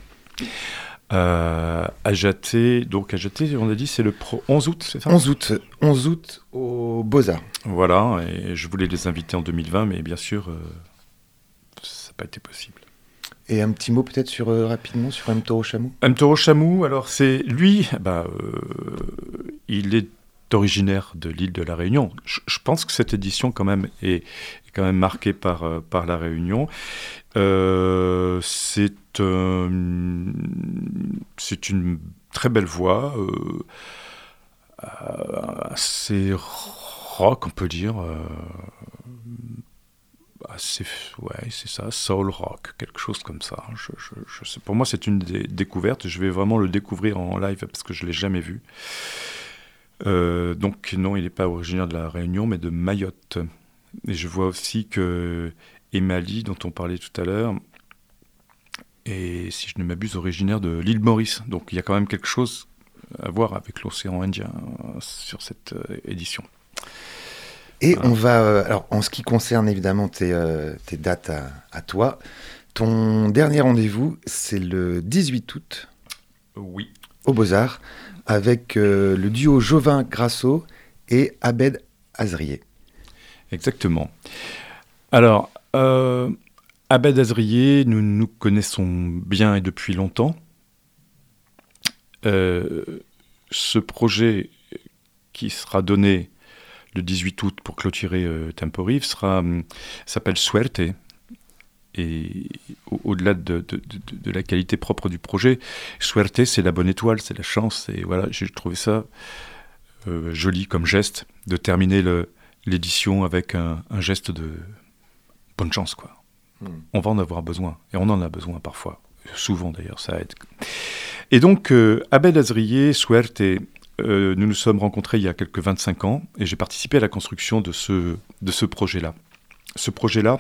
Speaker 2: Euh, Ajaté, donc Ajaté, on a dit, c'est le pro- 11 août, c'est ça?
Speaker 1: 11 août, 11 août au Beaux-Arts.
Speaker 2: Voilà, et je voulais les inviter en 2020, mais bien sûr, euh, ça n'a pas été possible.
Speaker 1: Et un petit mot peut-être sur euh, rapidement sur M. Toro Chamou?
Speaker 2: M. Toro Chamou, alors c'est lui, bah, euh, il est originaire de l'île de la Réunion. Je, je pense que cette édition quand même est quand même marqué par, euh, la Réunion. Euh, c'est euh, c'est une très belle voix, assez rock, on peut dire. ouais, c'est ça, soul rock, quelque chose comme ça. Pour moi, c'est une des découvertes. Je vais vraiment le découvrir en live parce que je l'ai jamais vu. Donc non, il n'est pas originaire de la Réunion, mais de Mayotte. Et je vois aussi que Emali, dont on parlait tout à l'heure, est, si je ne m'abuse, originaire de l'île Maurice. Donc il y a quand même quelque chose à voir avec l'océan Indien euh, sur cette euh, édition.
Speaker 1: Et on va, euh, alors en ce qui concerne évidemment tes, tes dates à, à toi, ton dernier rendez-vous, c'est le 18 août
Speaker 2: Oui.
Speaker 1: au Beaux-Arts avec euh, le duo Jovin Grasso et Abed Azrier.
Speaker 2: Exactement. Alors, euh, Abed Azrier, nous nous connaissons bien et depuis longtemps. Euh, ce projet qui sera donné le 18 août pour clôturer euh, Temporive sera, hum, s'appelle Suerte. Et au- au-delà de, la qualité propre du projet, Suerte, c'est la bonne étoile, c'est la chance. Et voilà, j'ai trouvé ça euh, joli comme geste de terminer le, l'édition avec un, un geste de bonne chance, quoi.
Speaker 1: Hmm.
Speaker 2: On va en avoir besoin, et on en a besoin parfois, souvent d'ailleurs, ça aide. Et donc, euh, Abel Azrier, Suerte, euh, nous nous sommes rencontrés il y a quelques 25 ans, et j'ai participé à la construction de ce, de ce projet-là. Ce projet-là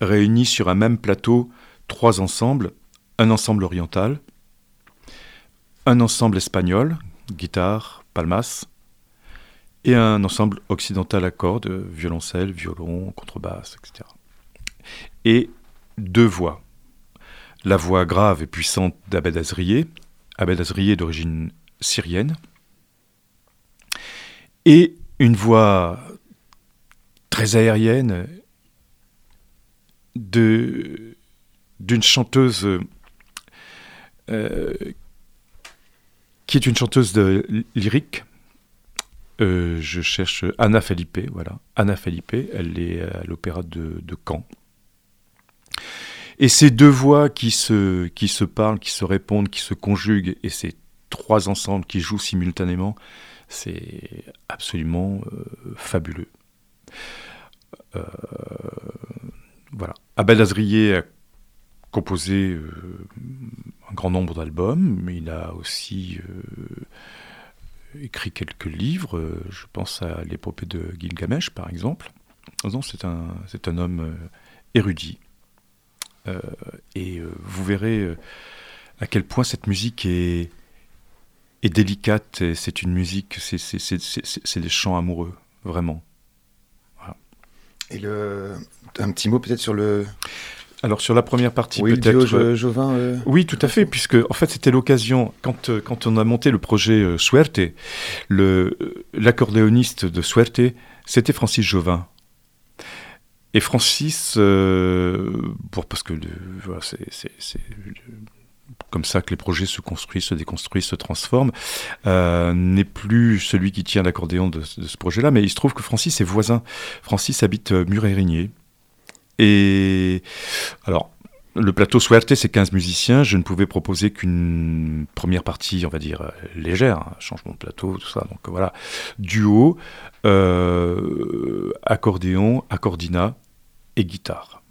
Speaker 2: réunit sur un même plateau trois ensembles, un ensemble oriental, un ensemble espagnol, guitare, palmas, et un ensemble occidental à cordes, violoncelle, violon, contrebasse, etc. Et deux voix. La voix grave et puissante d'Abed Azrier, Abed Azrier d'origine syrienne, et une voix très aérienne d'une chanteuse euh, qui est une chanteuse de lyrique. Euh, je cherche Anna Felipe, voilà. Anna Felipe, elle est à l'opéra de, Caen. Et ces deux voix qui se, parlent, qui se répondent, qui se conjuguent, et ces trois ensembles qui jouent simultanément, c'est absolument euh, fabuleux. Euh, voilà. Abel Azrier a composé un grand nombre d'albums, mais il a aussi écrit quelques livres. Euh, Je pense à l'épopée de Gilgamesh, par exemple. C'est un, c'est un homme euh, érudit. Euh, et vous verrez à quel point cette musique est, est délicate. et C'est une musique, c'est, c'est- c'est des chants amoureux, vraiment.
Speaker 1: Et le, un petit mot peut-être sur le,
Speaker 2: Alors sur la première partie,
Speaker 1: oui,
Speaker 2: peut-être.
Speaker 1: Jo-
Speaker 2: euh,
Speaker 1: Jovin. euh,
Speaker 2: Oui, tout à fait, puisque en fait c'était l'occasion quand euh, quand on a monté le projet euh, Suerte, le l'accordéoniste de Suerte, c'était Francis Jovin. Et Francis, euh, pour parce que voilà, c'est c'est- c'est comme ça que les projets se construisent, se déconstruisent, se transforment, euh, n'est plus celui qui tient l'accordéon de, de ce projet-là, mais il se trouve que Francis est voisin. Francis habite Murérigné. Et alors, le plateau Suerte, c'est 15 musiciens. Je ne pouvais proposer qu'une première partie, on va dire, euh, légère, hein, changement de plateau, tout ça. Donc voilà, duo, euh, accordéon, accordina et guitare.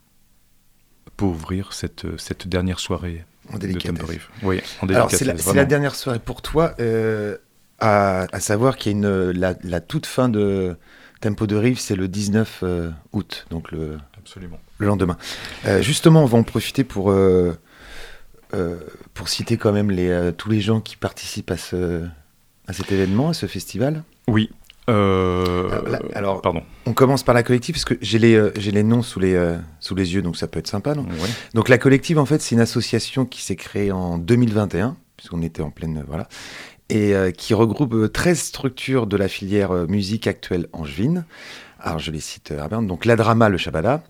Speaker 2: Pour ouvrir cette, cette dernière soirée
Speaker 1: en
Speaker 2: de. Temporive. Oui, en
Speaker 1: Alors, c'est la, dernière soirée pour toi, euh, à, à savoir qu'il y a une, la, la toute fin de Tempo de Rive, c'est le 19 euh, août, donc le,
Speaker 2: Absolument.
Speaker 1: le lendemain. Euh, justement, on va en profiter pour, euh, euh, pour citer quand même les, tous les gens qui participent à, ce, à cet événement, à ce festival.
Speaker 2: Oui.
Speaker 1: Alors, là- alors-
Speaker 2: pardon.
Speaker 1: On commence par la collective, parce que j'ai les, j'ai les noms sous les, sous les yeux, donc ça peut être sympa, non
Speaker 2: Ouais.
Speaker 1: Donc la collective, en fait, c'est une association qui s'est créée en 2021, puisqu'on était en pleine... voilà, et qui regroupe euh, 13 structures de la filière musique actuelle angevine. Alors je les cite euh, rapidement. Donc la Drama, le Shabada,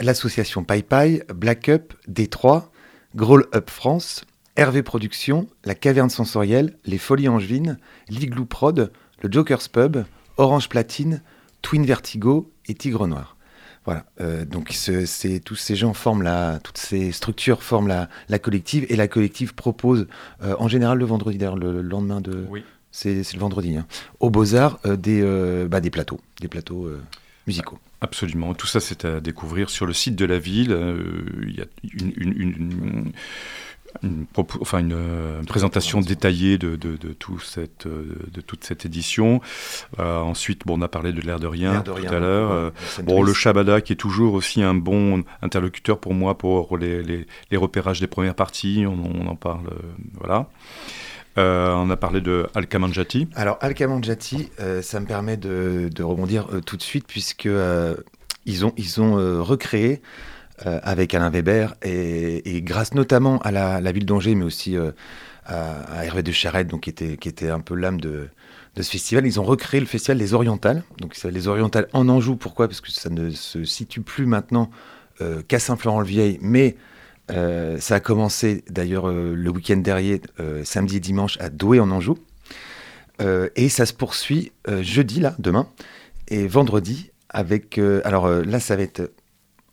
Speaker 1: l'association Pai Pai, Black Up, Détroit, Growl Up France, Hervé Productions, la Caverne Sensorielle, les Folies Angevines, l'Igloo Prod, le Joker's Pub, Orange Platine, Twin Vertigo et Tigre Noir. Voilà, euh, donc ce- tous ces gens forment la, toutes ces structures forment la, la collective et la collective propose euh, en général le vendredi, le, le lendemain de,
Speaker 2: Oui.
Speaker 1: C'est le vendredi, hein, aux Beaux Arts euh, des, euh, bah, des plateaux, des plateaux euh, musicaux.
Speaker 2: Absolument. Tout ça, c'est à découvrir sur le site de la ville. Il y a une, une- une- une- une propo- enfin une, présentation détaillée de, de- de tout cette, de toute cette édition. Euh, ensuite, bon, on a parlé de l'air de rien
Speaker 1: de
Speaker 2: tout
Speaker 1: rien,
Speaker 2: à l'heure. Euh, Bon, le. Shabada qui est toujours aussi un bon interlocuteur pour moi pour les, les- les repérages des premières parties, on, on en parle, euh, voilà. Euh, on a parlé de Al-Kamanjati.
Speaker 1: Alors, Alcamandjati, euh, ça me permet de, rebondir euh, tout de suite, puisque ils ont, ils ont recréé avec Alain Weber, et, grâce notamment à la, ville d'Angers, mais aussi à, Hervé de Charette, donc, qui, était, qui était un peu l'âme de, ce festival, ils ont recréé le festival Les Orientales. Donc, les Orientales en Anjou, pourquoi? Parce que ça ne se situe plus maintenant qu'à Saint-Florent-le-Vieil, mais euh, ça a commencé d'ailleurs euh, le week-end dernier, euh, samedi et dimanche, à Douai en Anjou. Et ça se poursuit jeudi, là, demain, et vendredi, avec... alors là, ça va être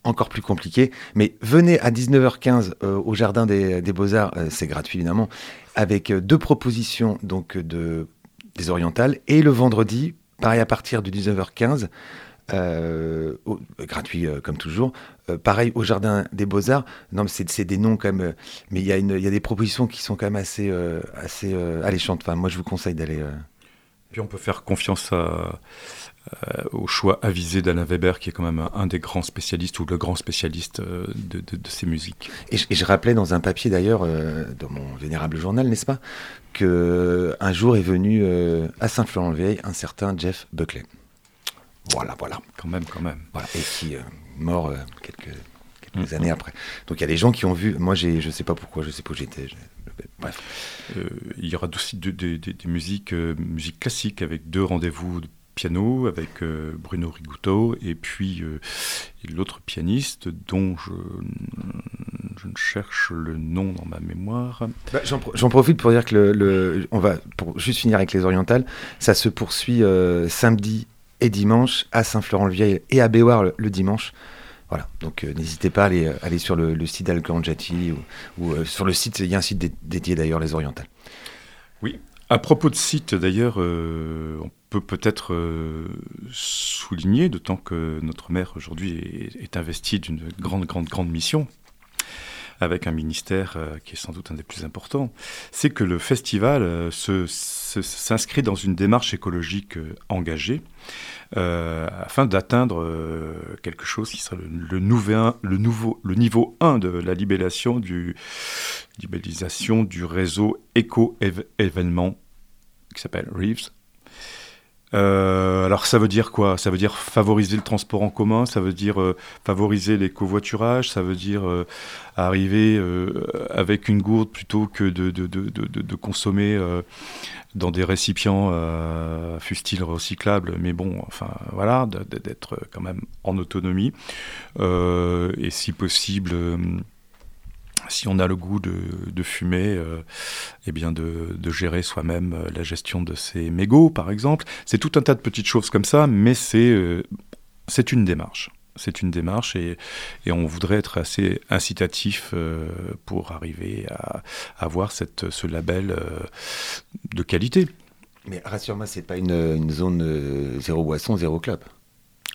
Speaker 1: encore plus compliqué, mais venez à 19h15 euh, au Jardin des, Beaux-Arts, c'est gratuit évidemment, avec deux propositions donc de, des orientales, et le vendredi, pareil à partir de 19h15, euh, au- gratuit euh, comme toujours, euh, pareil au Jardin des Beaux-Arts, non mais c'est des noms quand même, mais il y, a y des propositions qui sont quand même assez, assez alléchantes, enfin moi je vous conseille d'aller...
Speaker 2: Puis on peut faire confiance à- euh, au choix avisé d'Alain Weber, qui est quand même un, un des grands spécialistes ou le grand spécialiste euh, de, de- de ces musiques.
Speaker 1: Et je, et je rappelais dans un papier d'ailleurs, euh, dans mon vénérable journal, n'est-ce pas, que un jour est venu à Saint-Florent-le-Vieil un certain Jeff Buckley. Voilà, voilà,
Speaker 2: Quand même, quand même.
Speaker 1: voilà. Et qui euh, mort euh, quelques, quelques années après. Donc il y a des gens qui ont vu. Moi, j'ai, je sais pas pourquoi, je sais pas où j'étais. Bref.
Speaker 2: Euh, il y aura aussi de- de- de- des musiques, euh, musiques classiques avec deux rendez-vous de piano avec euh, Bruno Rigouteau et puis l'autre pianiste dont je, je ne cherche le nom dans ma mémoire.
Speaker 1: Bah, j'en, pro- j'en profite pour dire que le, le- on va pour juste finir avec les orientales. Ça se poursuit samedi et dimanche à Saint-Florent-le-Vieil et à Béoire le, dimanche. Voilà, donc euh, n'hésitez pas à aller, euh, aller sur le, site d'Alcanjati ou, ou, euh, sur le site, il y a un site dé- dédié d'ailleurs les orientales.
Speaker 2: À propos de site, d'ailleurs, on peut peut-être souligner, d'autant que notre maire aujourd'hui est, est investi d'une grande, grande, grande mission, avec un ministère euh, qui est sans doute un des plus importants, c'est que le festival euh, s'inscrit dans une démarche écologique euh, engagée, afin d'atteindre quelque chose qui sera le nouveau, le niveau 1 de la libellation du, libellisation du réseau éco-événement qui s'appelle Reeves. Euh, alors ça veut dire quoi? Ça veut dire favoriser le transport en commun, ça veut dire euh, favoriser les covoiturages, ça veut dire euh, arriver avec une gourde plutôt que de, de, consommer dans des récipients fustiles recyclables, mais bon, enfin voilà, d'être quand même en autonomie et si possible. Si on a le goût de, de fumer, euh, eh bien de, de gérer soi-même euh, la gestion de ses mégots, par exemple. C'est tout un tas de petites choses comme ça, mais c'est euh, c'est une démarche. C'est une démarche et, et on voudrait être assez incitatif euh, pour arriver à, avoir cette, ce label euh, de qualité.
Speaker 1: Mais rassure-moi, c'est pas une, une zone euh, zéro boisson, zéro club?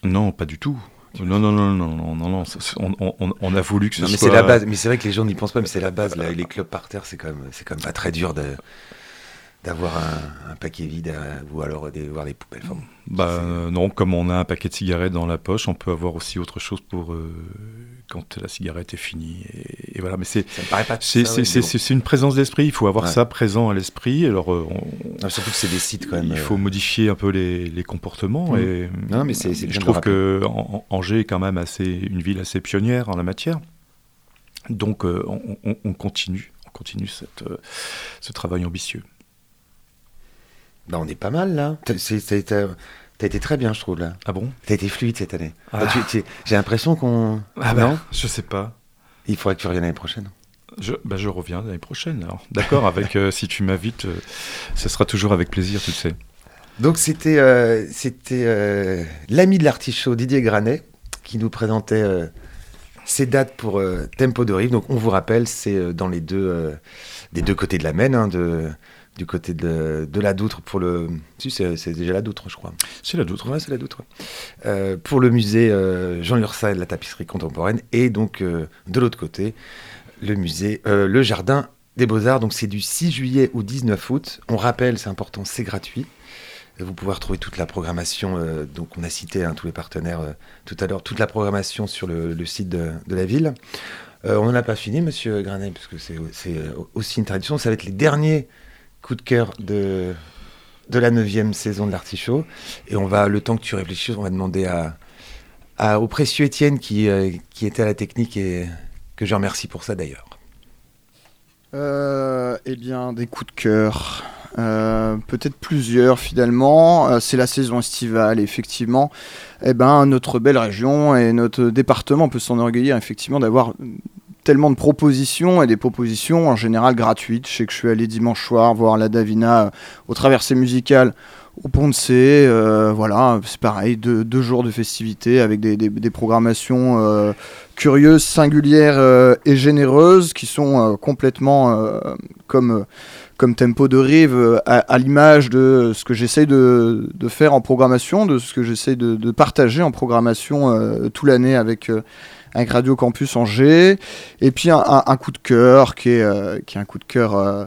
Speaker 2: Non, pas du tout. Non, non, non, non, non, non, non, c'est- on, on- on a voulu que ce
Speaker 1: Non, mais
Speaker 2: soit...
Speaker 1: c'est la base. Mais c'est vrai que les gens n'y pensent pas, mais c'est la base. là. les clubs par terre, c'est quand même, c'est quand même pas très dur de d'avoir un, un paquet vide ou alors de voir les poubelles. Enfin,
Speaker 2: Bah euh, non, comme on a un paquet de cigarettes dans la poche, on peut avoir aussi autre chose pour euh, quand la cigarette est finie. Et, et voilà, mais c'est c'est une présence d'esprit. Il faut avoir
Speaker 1: Ouais.
Speaker 2: ça présent à l'esprit. Alors euh, on-
Speaker 1: Non, surtout que c'est des sites quand même.
Speaker 2: il
Speaker 1: euh,
Speaker 2: faut modifier un peu les, les comportements. Et
Speaker 1: Non, mais c'est-
Speaker 2: je trouve que An- An- Angers est quand même assez une ville assez pionnière en la matière. Donc on, on- on continue, on continue cette, ce travail ambitieux.
Speaker 1: Bah, on est pas mal là. T'as été très bien, je trouve là.
Speaker 2: Ah bon?
Speaker 1: T'as été fluide cette année.
Speaker 2: Ah.
Speaker 1: Tu- tu- J'ai l'impression qu'on.
Speaker 2: Ah
Speaker 1: non?
Speaker 2: bah, je sais pas.
Speaker 1: Il faudrait que tu reviennes l'année prochaine.
Speaker 2: Je, bah, je reviens l'année prochaine. alors. D'accord, [LAUGHS] avec euh, si tu m'invites, euh, ce sera toujours avec plaisir, tu le sais.
Speaker 1: Donc c'était euh, c'était l'ami de l'artichaut Didier Granet qui nous présentait ces dates pour Tempo de Rive. Donc on vous rappelle, c'est dans les deux, des deux côtés de la Maine, hein, de, du côté de, de la Doutre pour le... Si, c'est déjà la Doutre, je crois.
Speaker 2: C'est la d'autre.
Speaker 1: Ouais, c'est la Doutre. ouais. Euh, pour le musée euh, Jean Lursa et de la tapisserie contemporaine. Et donc, euh, de l'autre côté, le musée, le jardin des Beaux-Arts. Donc, c'est du 6 juillet au 19 août. On rappelle, c'est important, c'est gratuit. Vous pouvez retrouver toute la programmation. donc, on a cité hein, tous les partenaires tout à l'heure, toute la programmation sur le, le site de, de la ville. On n'en a pas fini, monsieur Granet, parce que c'est aussi une tradition. Ça va être les derniers coups de cœur de, de la neuvième saison de l'Artichaut. Et on va, le temps que tu réfléchisses, on va demander à, au précieux Étienne qui, euh, qui était à la technique et que je remercie pour ça d'ailleurs.
Speaker 4: Euh, eh bien, des coups de cœur. Euh, Peut-être plusieurs finalement. C'est la saison estivale, effectivement. Eh ben, notre belle région et notre département peut s'enorgueillir effectivement d'avoir tellement de propositions et des propositions en général gratuites. Je sais que je suis allé dimanche soir voir la Davina euh, au traversée musicale au Pont de C. euh, voilà, c'est pareil, deux, jours de festivités avec des, programmations euh, curieuses, singulières et généreuses qui sont complètement comme, comme tempo de rive à, l'image de ce que j'essaye de, de faire en programmation, de ce que j'essaye de, de partager en programmation tout l'année avec, avec Radio Campus Angers. Et puis un, coup de cœur qui est, euh, qui est un coup de cœur. euh,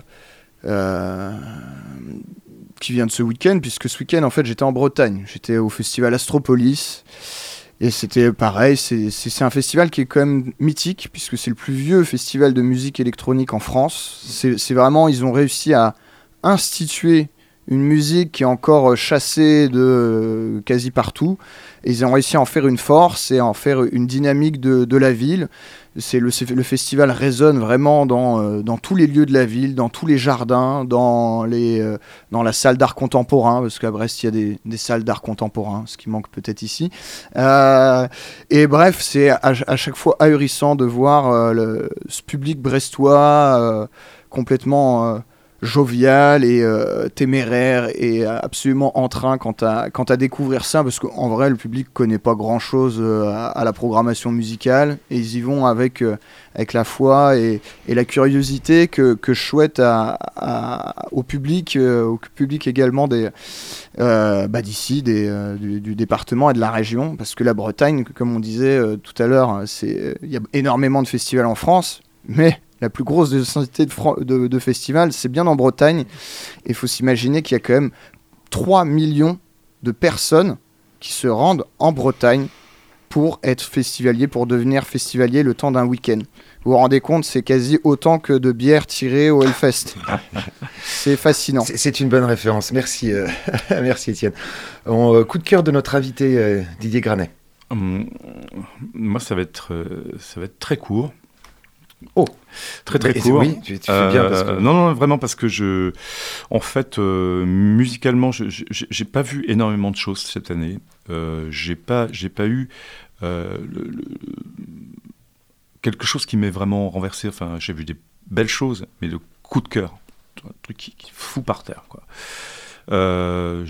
Speaker 4: euh, qui vient de ce week-end, puisque ce week-end, en fait, j'étais en Bretagne. J'étais au festival Astropolis. Et c'était pareil, c'est un festival qui est quand même mythique, puisque c'est le plus vieux festival de musique électronique en France. C'est vraiment, ils ont réussi à instituer une musique qui est encore euh, chassée de euh, quasi partout. Ils ont réussi à en faire une force et à en faire une dynamique de, la ville. C'est le, festival résonne vraiment dans, euh, dans tous les lieux de la ville, dans tous les jardins, dans, les, dans la salle d'art contemporain, parce qu'à Brest, il y a des, des salles d'art contemporain, ce qui manque peut-être ici. Et bref, c'est à, chaque fois ahurissant de voir ce public brestois complètement jovial et euh, téméraire et absolument en train quant à, quant à découvrir ça, parce qu'en vrai, le public connaît pas grand-chose euh, à, la programmation musicale, et ils y vont avec, euh, avec la foi et, et la curiosité que, que je souhaite à, au public, au public également des, bah, d'ici, des, du, du département et de la région, parce que la Bretagne, comme on disait tout à l'heure, il y a énormément de festivals en France, mais la plus grosse densité de, Fran- de, de festivals, c'est bien en Bretagne. Et il faut s'imaginer qu'il y a quand même 3 millions de personnes qui se rendent en Bretagne pour être festivalier, pour devenir festivalier le temps d'un week-end. Vous vous rendez compte, c'est quasi autant que de bière tirée au Hellfest. [LAUGHS] c'est fascinant.
Speaker 1: C'est- une bonne référence. Merci, euh, [LAUGHS] merci Étienne. On, euh, coup de cœur de notre invité euh, Didier Granet.
Speaker 2: Hum, moi, ça va être, euh, ça va être très court.
Speaker 1: Oh.
Speaker 2: Très très
Speaker 1: Mais
Speaker 2: court.
Speaker 1: oui, tu- tu fais bien parce que-
Speaker 2: Euh, Non, non, vraiment parce que je, en fait, euh, musicalement, j'ai pas vu énormément de choses cette année. Euh, j'ai pas, j'ai pas eu euh, le- le- quelque chose qui m'est vraiment renversé. Enfin, j'ai vu des belles choses, mais le coup de cœur, un truc qui, qui fout par terre, quoi. Euh,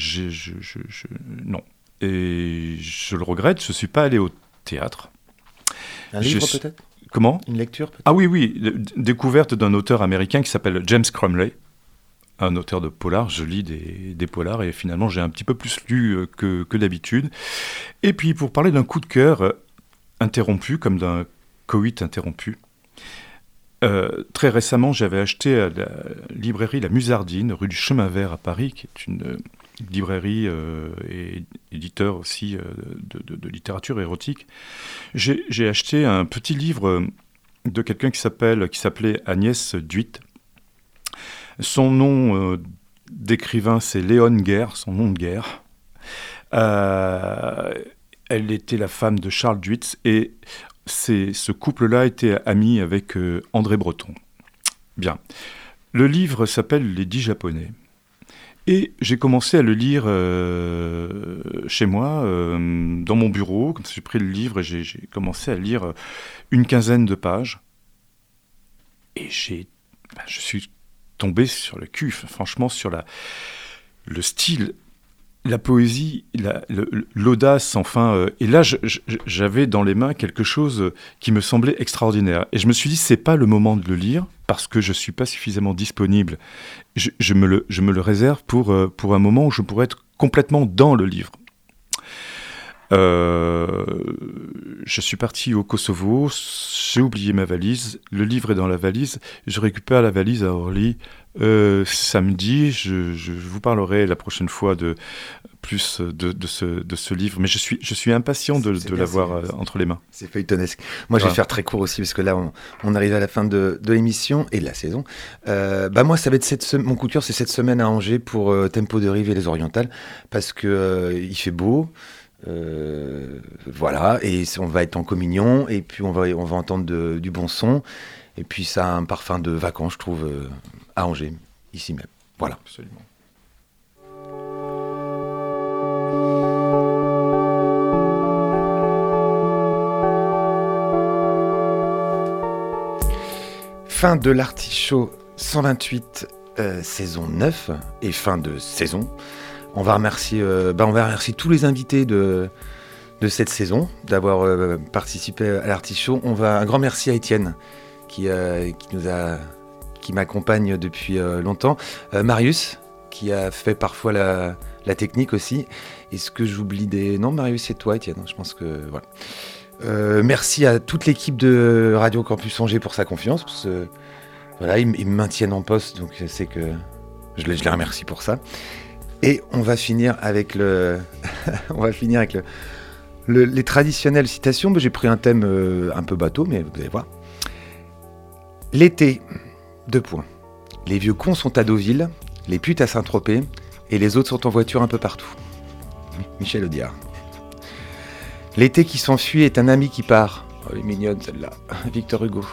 Speaker 2: non. Et je le regrette, je suis pas allé au théâtre.
Speaker 1: Un livre peut-être?
Speaker 2: Comment?
Speaker 1: Une lecture peut-être?
Speaker 2: Ah oui, oui, découverte d'un auteur américain qui s'appelle James Crumley, un auteur de polar. Je lis des, des polars et finalement j'ai un petit peu plus lu euh, que, que d'habitude. Et puis pour parler d'un coup de cœur euh, interrompu, comme d'un coït interrompu, euh, très récemment j'avais acheté à la librairie La Musardine, rue du Chemin Vert à Paris, qui est une librairie euh, et éditeur aussi euh, de, littérature érotique. J'ai acheté un petit livre euh, de quelqu'un qui s'appelait Agnès Duit. Son nom d'écrivain c'est Léon Guerre, son nom de guerre. Elle était la femme de Charles Duitz et ce couple-là était ami avec André Breton. Bien. Le livre s'appelle Les dix japonais. Et j'ai commencé à le lire euh, chez moi, euh, dans mon bureau. Comme J'ai pris le livre et j'ai commencé à lire euh, une quinzaine de pages. Et j'ai, ben, je suis tombé sur le cul, franchement, sur la, le style la poésie, l'audace, enfin. et là, j'avais dans les mains quelque chose qui me semblait extraordinaire. Et je me suis dit, c'est pas le moment de le lire parce que je suis pas suffisamment disponible. Je, me, le, réserve pour, euh, pour un moment où je pourrais être complètement dans le livre. Euh, je suis parti au Kosovo, j'ai oublié ma valise, le livre est dans la valise, je récupère la valise à Orly euh, samedi, je, je vous parlerai la prochaine fois de plus de, de ce, de ce livre, mais je suis, je suis impatient de, l'avoir euh, entre les mains.
Speaker 1: C'est feuilletonesque. Moi, je vais faire très court aussi, parce que là, on, on arrive à la fin de, l'émission et de la saison. Euh, bah moi, ça va être cette mon coup de cœur, c'est cette semaine à Angers pour euh, Tempo de Rive et les Orientales, parce que il fait beau. voilà, et on va être en communion, et puis on va, on va entendre du bon son, et puis ça a un parfum de vacances, je trouve, à Angers, ici même. Voilà.
Speaker 2: Absolument.
Speaker 1: Fin de l'artichaut 128, euh, saison 9, et fin de saison. On va remercier, euh, bah, on va remercier tous les invités de, de cette saison d'avoir euh, participé à l'artichaut. On va un grand merci à Étienne qui, qui nous a, qui m'accompagne depuis euh, longtemps. Euh, Marius qui a fait parfois la, technique aussi. Est-ce que j'oublie des non Marius c'est toi Étienne? Je pense que voilà. Euh, merci à toute l'équipe de Radio Campus Angers pour sa confiance. Parce voilà, ils, me maintiennent en poste, donc c'est que je les, je les remercie pour ça. Et on va finir avec le, [LAUGHS] on va finir avec le, le- les traditionnelles citations. J'ai pris un thème un peu bateau, mais vous allez voir. L'été, deux points. Les vieux cons sont à Deauville, les putes à Saint-Tropez, et les autres sont en voiture un peu partout. Michel Audiard. L'été qui s'enfuit est un ami qui part. Oh, elle est mignonne celle-là. [LAUGHS] Victor Hugo.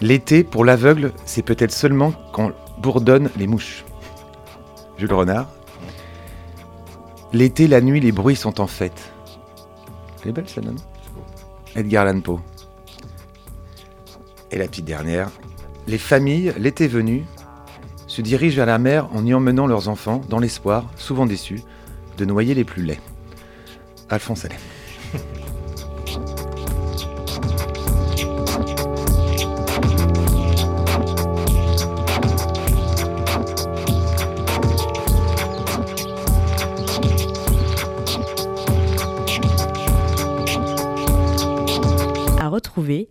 Speaker 1: L'été, pour l'aveugle, c'est peut-être seulement quand bourdonnent les mouches. Jules Renard. L'été, la nuit, les bruits sont en fête. Elle est belle celle-là, non? Edgar Allan Poe. Et la petite dernière. Les familles, l'été venu, se dirigent vers la mer en y emmenant leurs enfants, dans l'espoir, souvent déçus, de noyer les plus laids. Alphonse Allais.
Speaker 5: À retrouver